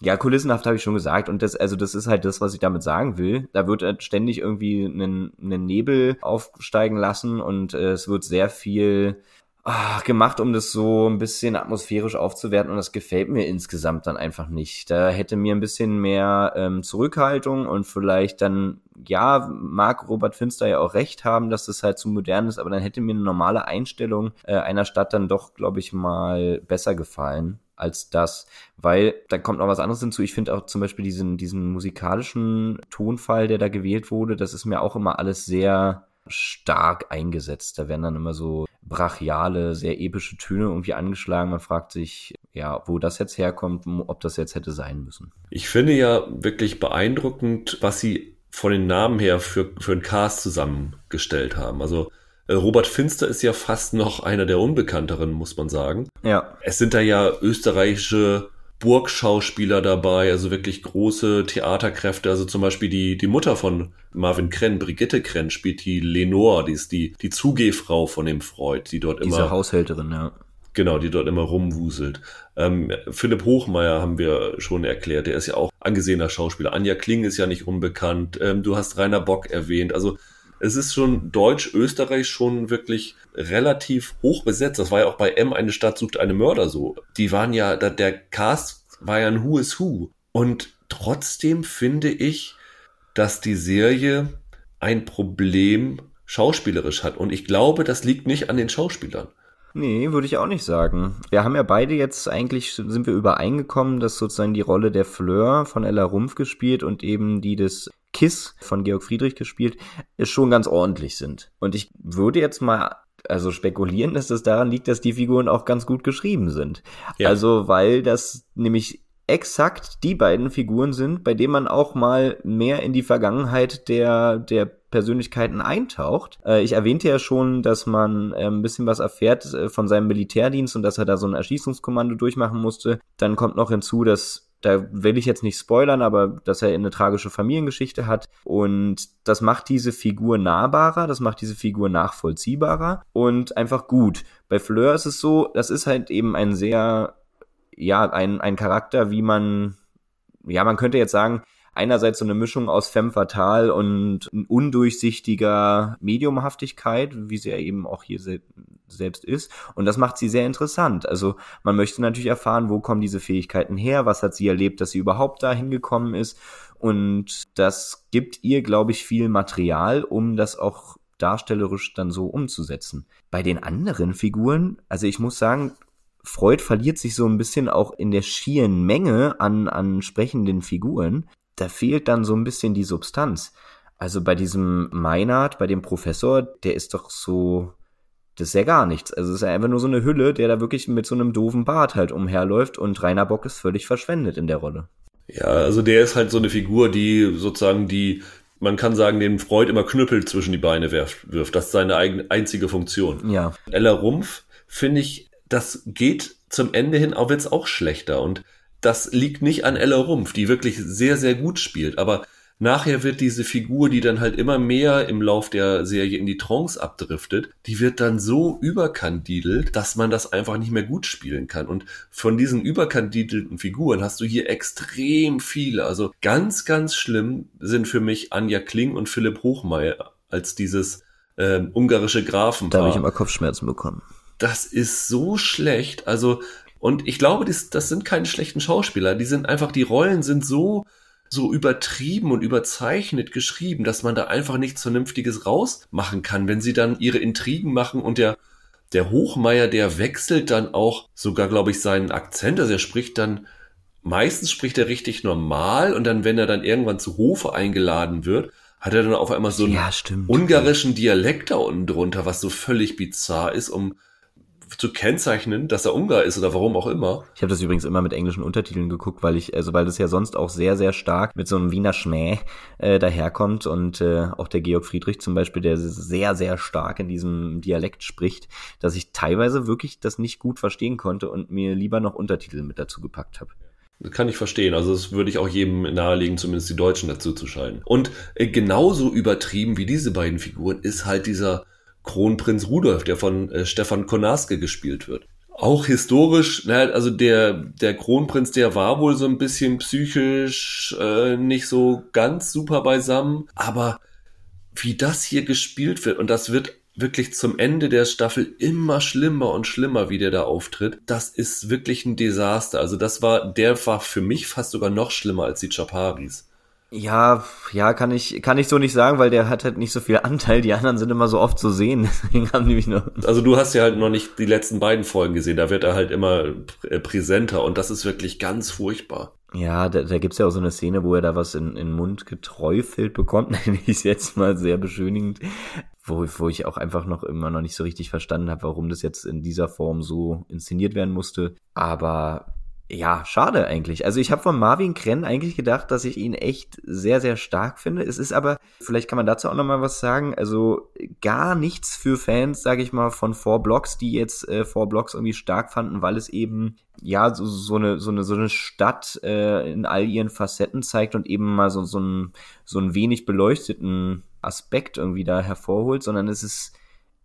ja, kulissenhaft habe ich schon gesagt. Und das, also das ist halt das, was ich damit sagen will. Da wird halt ständig irgendwie einen, einen Nebel aufsteigen lassen und äh, es wird sehr viel ach, gemacht, um das so ein bisschen atmosphärisch aufzuwerten und das gefällt mir insgesamt dann einfach nicht. Da hätte mir ein bisschen mehr ähm, Zurückhaltung und vielleicht dann, ja, mag Robert Finster ja auch recht haben, dass das halt zu modern ist, aber dann hätte mir eine normale Einstellung äh, einer Stadt dann doch, glaube ich, mal besser gefallen als das, weil da kommt noch was anderes hinzu. Ich finde auch zum Beispiel diesen, diesen musikalischen Tonfall, der da gewählt wurde, das ist mir auch immer alles sehr stark eingesetzt. Da werden dann immer so brachiale, sehr epische Töne irgendwie angeschlagen. Man fragt sich, ja, wo das jetzt herkommt, ob das jetzt hätte sein müssen. Ich finde ja wirklich beeindruckend, was sie von den Namen her für, für einen Cast zusammengestellt haben. Also äh, Robert Finster ist ja fast noch einer der unbekannteren, muss man sagen. Ja. Es sind da ja österreichische Burgschauspieler dabei, also wirklich große Theaterkräfte. Also zum Beispiel die, die Mutter von Marvin Krenn, Brigitte Krenn, spielt die Lenore, die ist die, die Zugehfrau von dem Freud, die dort Diese immer. Diese Haushälterin, ja. Genau, die dort immer rumwuselt. Ähm, Philipp Hochmeier haben wir schon erklärt, der ist ja auch angesehener Schauspieler. Anja Kling ist ja nicht unbekannt. Ähm, du hast Rainer Bock erwähnt. Also es ist schon Deutsch-Österreich schon wirklich relativ hoch besetzt. Das war ja auch bei M eine Stadt sucht eine Mörder so. Die waren ja, der Cast war ja ein Who is Who. Und trotzdem finde ich, dass die Serie ein Problem schauspielerisch hat. Und ich glaube, das liegt nicht an den Schauspielern. Nee, würde ich auch nicht sagen. Wir haben ja beide jetzt eigentlich, sind wir übereingekommen, dass sozusagen die Rolle der Fleur von Ella Rumpf gespielt und eben die des Kiss von Georg Friedrich gespielt, schon ganz ordentlich sind. Und ich würde jetzt mal also spekulieren, dass das daran liegt, dass die Figuren auch ganz gut geschrieben sind. Ja. Also, weil das nämlich exakt die beiden Figuren sind, bei denen man auch mal mehr in die Vergangenheit der, der Persönlichkeiten eintaucht. Äh, ich erwähnte ja schon, dass man äh, ein bisschen was erfährt äh, von seinem Militärdienst und dass er da so ein Erschießungskommando durchmachen musste. Dann kommt noch hinzu, dass da will ich jetzt nicht spoilern, aber dass er eine tragische Familiengeschichte hat. Und das macht diese Figur nahbarer, das macht diese Figur nachvollziehbarer und einfach gut. Bei Fleur ist es so, das ist halt eben ein sehr ja, ein, ein Charakter, wie man, ja, man könnte jetzt sagen, einerseits so eine Mischung aus Femme Fatale und undurchsichtiger Mediumhaftigkeit, wie sie ja eben auch hier selbst ist. Und das macht sie sehr interessant. Also man möchte natürlich erfahren, wo kommen diese Fähigkeiten her, was hat sie erlebt, dass sie überhaupt da hingekommen ist. Und das gibt ihr, glaube ich, viel Material, um das auch darstellerisch dann so umzusetzen. Bei den anderen Figuren, also ich muss sagen, Freud verliert sich so ein bisschen auch in der schieren Menge an, an sprechenden Figuren da fehlt dann so ein bisschen die Substanz. Also bei diesem Meinard, bei dem Professor, der ist doch so, das ist ja gar nichts. Also es ist ja einfach nur so eine Hülle, der da wirklich mit so einem doofen Bart halt umherläuft und Rainer Bock ist völlig verschwendet in der Rolle. Ja, also der ist halt so eine Figur, die sozusagen die, man kann sagen, den Freud immer Knüppel zwischen die Beine wirft. Das ist seine eigene, einzige Funktion. Ja. Ella Rumpf, finde ich, das geht zum Ende hin auch wird's auch schlechter und das liegt nicht an Ella Rumpf, die wirklich sehr, sehr gut spielt. Aber nachher wird diese Figur, die dann halt immer mehr im Lauf der Serie in die Trance abdriftet, die wird dann so überkandidelt, dass man das einfach nicht mehr gut spielen kann. Und von diesen überkandidelten Figuren hast du hier extrem viele. Also ganz, ganz schlimm sind für mich Anja Kling und Philipp Hochmeier als dieses äh, ungarische Grafenpaar. Da habe ich immer Kopfschmerzen bekommen. Das ist so schlecht. Also und ich glaube, das, das sind keine schlechten Schauspieler. Die sind einfach, die Rollen sind so, so übertrieben und überzeichnet geschrieben, dass man da einfach nichts Vernünftiges rausmachen kann, wenn sie dann ihre Intrigen machen und der, der Hochmeier, der wechselt dann auch sogar, glaube ich, seinen Akzent. Also er spricht dann, meistens spricht er richtig normal und dann, wenn er dann irgendwann zu Hofe eingeladen wird, hat er dann auf einmal so einen ja, ungarischen Dialekt da unten drunter, was so völlig bizarr ist, um zu kennzeichnen, dass er Ungar ist oder warum auch immer. Ich habe das übrigens immer mit englischen Untertiteln geguckt, weil ich, also weil das ja sonst auch sehr, sehr stark mit so einem Wiener Schmäh äh, daherkommt und äh, auch der Georg Friedrich zum Beispiel, der sehr, sehr stark in diesem Dialekt spricht, dass ich teilweise wirklich das nicht gut verstehen konnte und mir lieber noch Untertitel mit dazu gepackt habe. Das kann ich verstehen. Also das würde ich auch jedem nahelegen, zumindest die Deutschen dazu zu schalten. Und äh, genauso übertrieben wie diese beiden Figuren ist halt dieser Kronprinz Rudolf, der von äh, Stefan Konarske gespielt wird. Auch historisch, na, also der, der Kronprinz, der war wohl so ein bisschen psychisch äh, nicht so ganz super beisammen, aber wie das hier gespielt wird, und das wird wirklich zum Ende der Staffel immer schlimmer und schlimmer, wie der da auftritt. Das ist wirklich ein Desaster. Also das war, der war für mich fast sogar noch schlimmer als die Chaparis. Ja, ja, kann ich, kann ich so nicht sagen, weil der hat halt nicht so viel Anteil. Die anderen sind immer so oft zu sehen. [laughs] Deswegen haben die mich nur. Also du hast ja halt noch nicht die letzten beiden Folgen gesehen. Da wird er halt immer äh, präsenter und das ist wirklich ganz furchtbar. Ja, da, da gibt's ja auch so eine Szene, wo er da was in, in den Mund geträufelt bekommt, [laughs] nenne ich jetzt mal sehr beschönigend, wo, wo ich auch einfach noch immer noch nicht so richtig verstanden habe, warum das jetzt in dieser Form so inszeniert werden musste. Aber ja, schade eigentlich. Also ich habe von Marvin Krenn eigentlich gedacht, dass ich ihn echt sehr, sehr stark finde. Es ist aber, vielleicht kann man dazu auch nochmal was sagen, also gar nichts für Fans, sage ich mal, von Four Blocks, die jetzt äh, Four Blocks irgendwie stark fanden, weil es eben ja so, so eine so eine so eine Stadt äh, in all ihren Facetten zeigt und eben mal so so ein so ein wenig beleuchteten Aspekt irgendwie da hervorholt, sondern es ist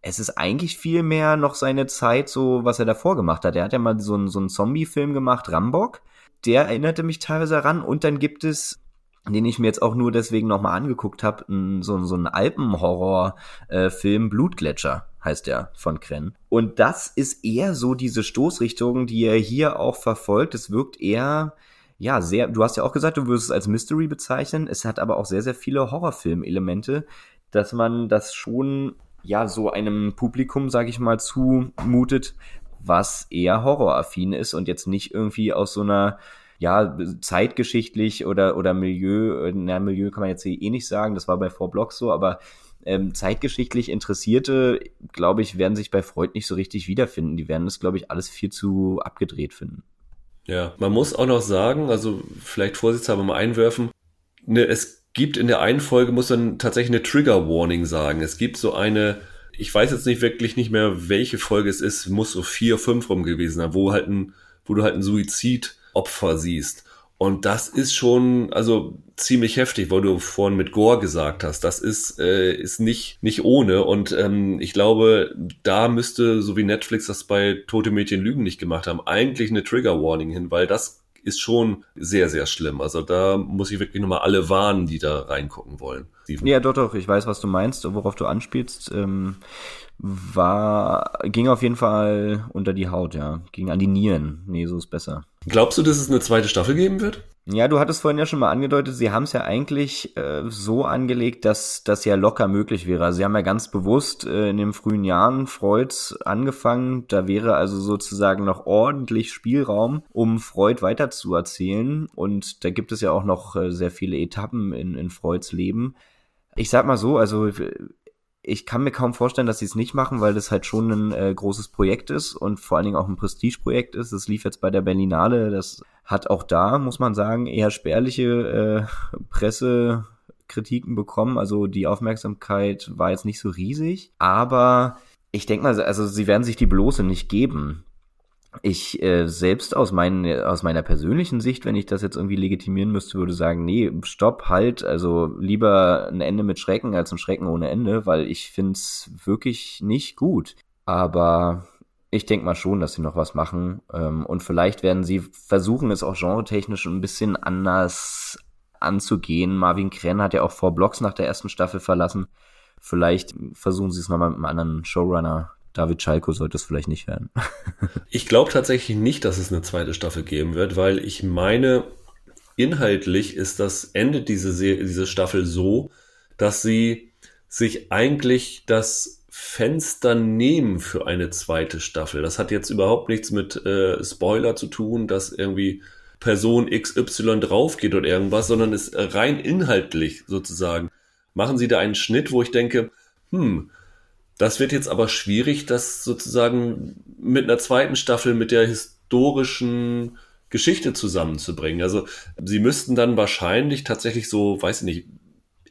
es ist eigentlich viel mehr noch seine Zeit, so was er davor gemacht hat. Er hat ja mal so einen, so einen Zombie-Film gemacht, Rambok. Der erinnerte mich teilweise daran. Und dann gibt es, den ich mir jetzt auch nur deswegen nochmal angeguckt habe, so, so einen Alpenhorror-Film, Blutgletscher heißt der von Krenn. Und das ist eher so diese Stoßrichtung, die er hier auch verfolgt. Es wirkt eher ja, sehr, du hast ja auch gesagt, du würdest es als Mystery bezeichnen. Es hat aber auch sehr, sehr viele Horrorfilm-Elemente, dass man das schon ja so einem Publikum, sage ich mal, zumutet, was eher horroraffin ist und jetzt nicht irgendwie aus so einer ja, zeitgeschichtlich oder, oder Milieu, na, Milieu kann man jetzt eh nicht sagen, das war bei Four Blocks so, aber ähm, zeitgeschichtlich Interessierte, glaube ich, werden sich bei Freud nicht so richtig wiederfinden. Die werden das, glaube ich, alles viel zu abgedreht finden. Ja, man muss auch noch sagen, also vielleicht vorsichtshalber mal einwerfen, ne, es gibt in der einen Folge, muss dann tatsächlich eine Trigger Warning sagen. Es gibt so eine, ich weiß jetzt nicht wirklich nicht mehr, welche Folge es ist, muss so vier, fünf rum gewesen sein, wo halt ein, wo du halt ein Suizidopfer siehst. Und das ist schon, also ziemlich heftig, weil du vorhin mit Gore gesagt hast. Das ist, äh, ist nicht, nicht ohne. Und ähm, ich glaube, da müsste, so wie Netflix das bei Tote Mädchen Lügen nicht gemacht haben, eigentlich eine Trigger Warning hin, weil das ist schon sehr, sehr schlimm. Also da muss ich wirklich nochmal alle warnen, die da reingucken wollen. Steven. Ja, doch, doch, ich weiß, was du meinst, worauf du anspielst. Ähm, war, ging auf jeden Fall unter die Haut, ja. Ging an die Nieren. Nee, so ist besser. Glaubst du, dass es eine zweite Staffel geben wird? Ja, du hattest vorhin ja schon mal angedeutet, sie haben es ja eigentlich äh, so angelegt, dass das ja locker möglich wäre. Also sie haben ja ganz bewusst äh, in den frühen Jahren Freuds angefangen. Da wäre also sozusagen noch ordentlich Spielraum, um Freud weiterzuerzählen. Und da gibt es ja auch noch äh, sehr viele Etappen in, in Freuds Leben. Ich sag mal so, also ich kann mir kaum vorstellen, dass sie es nicht machen, weil das halt schon ein äh, großes Projekt ist und vor allen Dingen auch ein Prestigeprojekt ist. Das lief jetzt bei der Berlinale, das hat auch da, muss man sagen, eher spärliche äh, Pressekritiken bekommen. Also die Aufmerksamkeit war jetzt nicht so riesig, aber ich denke mal, also sie werden sich die bloße nicht geben ich äh, selbst aus, mein, aus meiner persönlichen Sicht, wenn ich das jetzt irgendwie legitimieren müsste, würde sagen, nee, stopp, halt, also lieber ein Ende mit Schrecken als ein Schrecken ohne Ende, weil ich finde es wirklich nicht gut. Aber ich denke mal schon, dass sie noch was machen. Ähm, und vielleicht werden sie versuchen, es auch genretechnisch ein bisschen anders anzugehen. Marvin Krenn hat ja auch vor Blocks nach der ersten Staffel verlassen. Vielleicht versuchen sie es nochmal mit einem anderen Showrunner David Schalko sollte es vielleicht nicht werden. [laughs] ich glaube tatsächlich nicht, dass es eine zweite Staffel geben wird, weil ich meine, inhaltlich ist das Ende dieser, diese Staffel so, dass sie sich eigentlich das Fenster nehmen für eine zweite Staffel. Das hat jetzt überhaupt nichts mit äh, Spoiler zu tun, dass irgendwie Person XY draufgeht oder irgendwas, sondern ist rein inhaltlich sozusagen. Machen sie da einen Schnitt, wo ich denke, hm, das wird jetzt aber schwierig, das sozusagen mit einer zweiten Staffel mit der historischen Geschichte zusammenzubringen. Also sie müssten dann wahrscheinlich tatsächlich so, weiß ich nicht,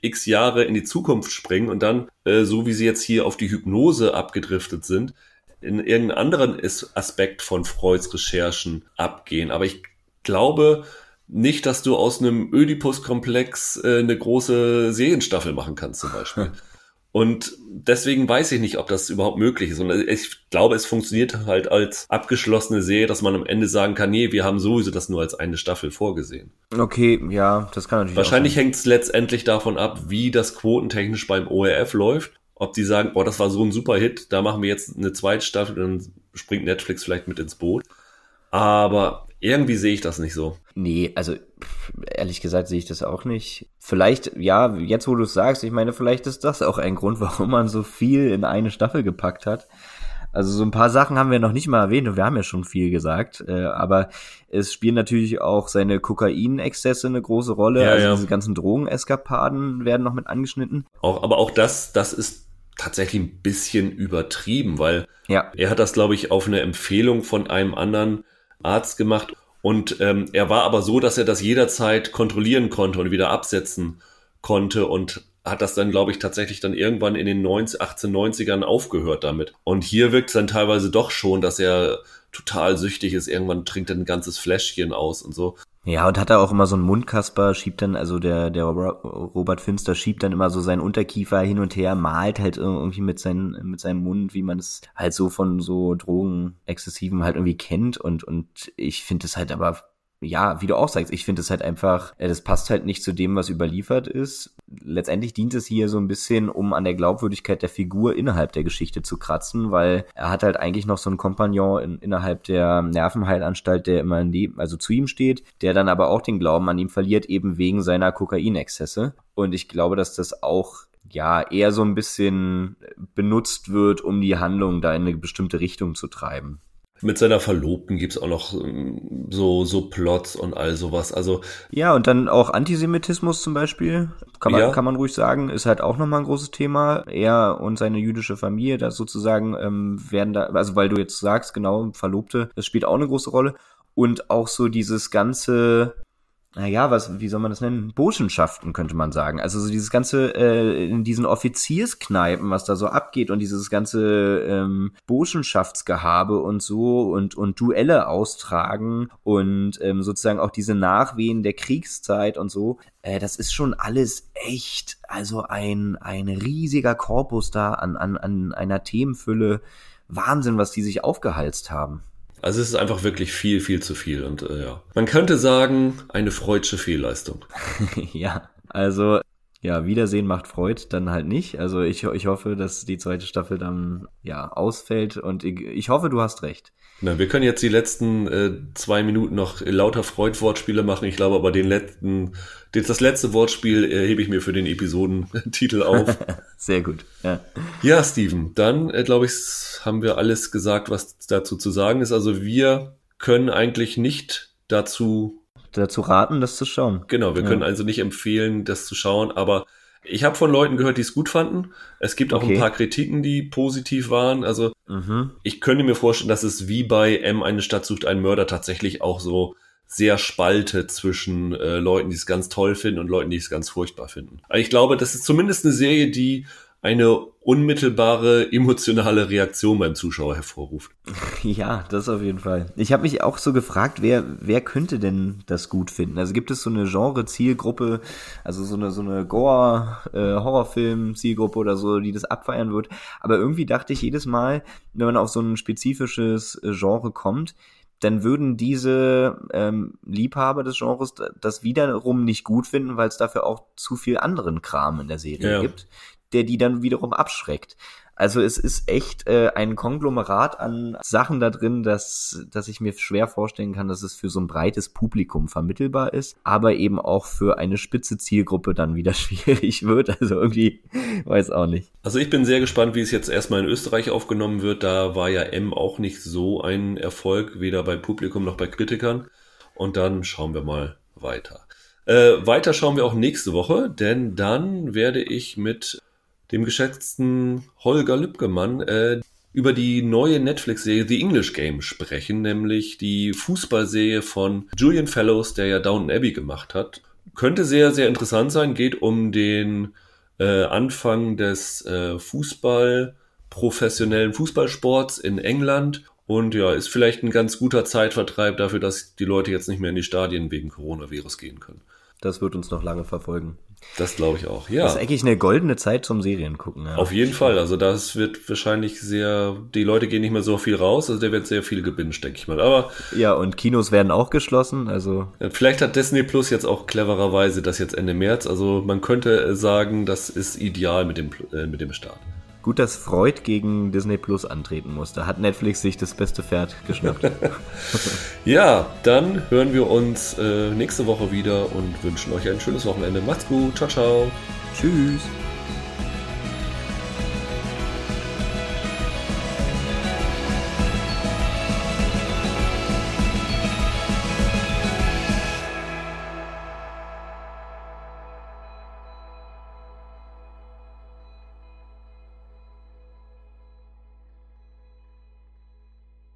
x Jahre in die Zukunft springen und dann, äh, so wie sie jetzt hier auf die Hypnose abgedriftet sind, in irgendeinen anderen Aspekt von Freuds Recherchen abgehen. Aber ich glaube nicht, dass du aus einem Ödipus-Komplex äh, eine große Serienstaffel machen kannst, zum Beispiel. [laughs] Und deswegen weiß ich nicht, ob das überhaupt möglich ist. Und ich glaube, es funktioniert halt als abgeschlossene Serie, dass man am Ende sagen kann, nee, wir haben sowieso das nur als eine Staffel vorgesehen. Okay, ja, das kann natürlich. Wahrscheinlich hängt es letztendlich davon ab, wie das quotentechnisch beim ORF läuft. Ob die sagen, boah, das war so ein super Hit, da machen wir jetzt eine zweite Staffel, dann springt Netflix vielleicht mit ins Boot. Aber irgendwie sehe ich das nicht so. Nee, also ehrlich gesagt sehe ich das auch nicht. Vielleicht, ja, jetzt wo du es sagst, ich meine, vielleicht ist das auch ein Grund, [laughs] warum man so viel in eine Staffel gepackt hat. Also so ein paar Sachen haben wir noch nicht mal erwähnt und wir haben ja schon viel gesagt. Äh, aber es spielen natürlich auch seine Kokainexzesse eine große Rolle. Ja, also ja. diese ganzen Drogeneskapaden werden noch mit angeschnitten. Auch, aber auch das, das ist tatsächlich ein bisschen übertrieben, weil ja. er hat das, glaube ich, auf eine Empfehlung von einem anderen Arzt gemacht. Und ähm, er war aber so, dass er das jederzeit kontrollieren konnte und wieder absetzen konnte und hat das dann, glaube ich, tatsächlich dann irgendwann in den 90, 1890ern aufgehört damit. Und hier wirkt es dann teilweise doch schon, dass er total süchtig ist. Irgendwann trinkt er ein ganzes Fläschchen aus und so. Ja, und hat er auch immer so einen Mundkasper, schiebt dann, also der, der Robert Finster schiebt dann immer so seinen Unterkiefer hin und her, malt halt irgendwie mit, seinen, mit seinem Mund, wie man es halt so von so Drogenexzessiven halt irgendwie kennt. Und, und ich finde es halt aber ja, wie du auch sagst, ich finde es halt einfach, äh, das passt halt nicht zu dem, was überliefert ist. Letztendlich dient es hier so ein bisschen, um an der Glaubwürdigkeit der Figur innerhalb der Geschichte zu kratzen, weil er hat halt eigentlich noch so einen Kompagnon in, innerhalb der Nervenheilanstalt, der immer neben, also zu ihm steht, der dann aber auch den Glauben an ihm verliert, eben wegen seiner Kokainexzesse. Und ich glaube, dass das auch ja eher so ein bisschen benutzt wird, um die Handlung da in eine bestimmte Richtung zu treiben. Mit seiner Verlobten gibt's auch noch ähm, so, so Plots und all sowas. Also ja, und dann auch Antisemitismus zum Beispiel, kann man, ja. kann man ruhig sagen, ist halt auch nochmal ein großes Thema. Er und seine jüdische Familie, das sozusagen ähm, werden da, also weil du jetzt sagst, genau, Verlobte, das spielt auch eine große Rolle. Und auch so dieses ganze naja, was, wie soll man das nennen? Burschenschaften könnte man sagen. Also so dieses ganze, äh, in diesen Offizierskneipen, was da so abgeht und dieses ganze ähm, Burschenschaftsgehabe und so und, und Duelle austragen und ähm, sozusagen auch diese Nachwehen der Kriegszeit und so, äh, das ist schon alles echt, also ein, ein riesiger Korpus da an, an, an einer Themenfülle. Wahnsinn, was die sich aufgehalst haben. Also es ist einfach wirklich viel, viel zu viel. Und äh, ja, man könnte sagen, eine freudsche Fehlleistung. [laughs] ja, also ja, Wiedersehen macht Freud dann halt nicht. Also ich, ich hoffe, dass die zweite Staffel dann ja ausfällt und ich, ich hoffe, du hast recht. Na, wir können jetzt die letzten äh, zwei Minuten noch lauter Freud-Wortspiele machen. Ich glaube aber den letzten, das letzte Wortspiel äh, hebe ich mir für den Episodentitel auf. [laughs] Sehr gut. Ja, ja Steven, dann äh, glaube ich, haben wir alles gesagt, was dazu zu sagen ist. Also wir können eigentlich nicht dazu dazu raten, das zu schauen. Genau, wir ja. können also nicht empfehlen, das zu schauen, aber ich habe von Leuten gehört, die es gut fanden. Es gibt auch okay. ein paar Kritiken, die positiv waren. Also mhm. ich könnte mir vorstellen, dass es wie bei M eine Stadt sucht einen Mörder tatsächlich auch so sehr spaltet zwischen äh, Leuten, die es ganz toll finden und Leuten, die es ganz furchtbar finden. Aber ich glaube, das ist zumindest eine Serie, die eine unmittelbare emotionale Reaktion beim Zuschauer hervorruft. [laughs] Ja, das auf jeden Fall. Ich habe mich auch so gefragt, wer wer könnte denn das gut finden? Also gibt es so eine Genre-Zielgruppe, also so eine so eine Gore äh, oder so, die das abfeiern wird? Aber irgendwie dachte ich jedes Mal, wenn man auf so ein spezifisches äh, Genre kommt, dann würden diese ähm, Liebhaber des Genres das wiederum nicht gut finden, weil es dafür auch zu viel anderen Kram in der Serie ja. gibt, der die dann wiederum abschreckt. Also es ist echt äh, ein Konglomerat an Sachen da drin, dass, dass ich mir schwer vorstellen kann, dass es für so ein breites Publikum vermittelbar ist, aber eben auch für eine spitze Zielgruppe dann wieder [laughs] schwierig wird. Also irgendwie weiß auch nicht. Also ich bin sehr gespannt, wie es jetzt erstmal in Österreich aufgenommen wird. Da war ja M auch nicht so ein Erfolg, weder bei Publikum noch bei Kritikern. Und dann schauen wir mal weiter. Äh, weiter schauen wir auch nächste Woche, denn dann werde ich mit dem geschätzten Holger Lübgemann, äh, über die neue Netflix-Serie The English Game sprechen, nämlich die Fußballserie von Julian Fellows, der ja Downton Abbey gemacht hat. Könnte sehr, sehr interessant sein, geht um den äh, Anfang des äh, Fußball, professionellen Fußballsports in England und ja, ist vielleicht ein ganz guter Zeitvertreib dafür, dass die Leute jetzt nicht mehr in die Stadien wegen Coronavirus gehen können. Das wird uns noch lange verfolgen. Das glaube ich auch, ja. Das ist eigentlich eine goldene Zeit zum Serien gucken. Ja. Auf jeden Fall. Also das wird wahrscheinlich sehr, die Leute gehen nicht mehr so viel raus, also der wird sehr viel gebinged, denke ich mal. Aber. Ja, und Kinos werden auch geschlossen, also. Vielleicht hat Disney Plus jetzt auch clevererweise das jetzt Ende März. Also man könnte sagen, das ist ideal mit dem, äh, mit dem Start. Gut, dass Freud gegen Disney Plus antreten musste. Hat Netflix sich das beste Pferd geschnappt. [laughs] ja, dann hören wir uns äh, nächste Woche wieder und wünschen euch ein schönes Wochenende. Macht's gut. Ciao, ciao. Tschüss.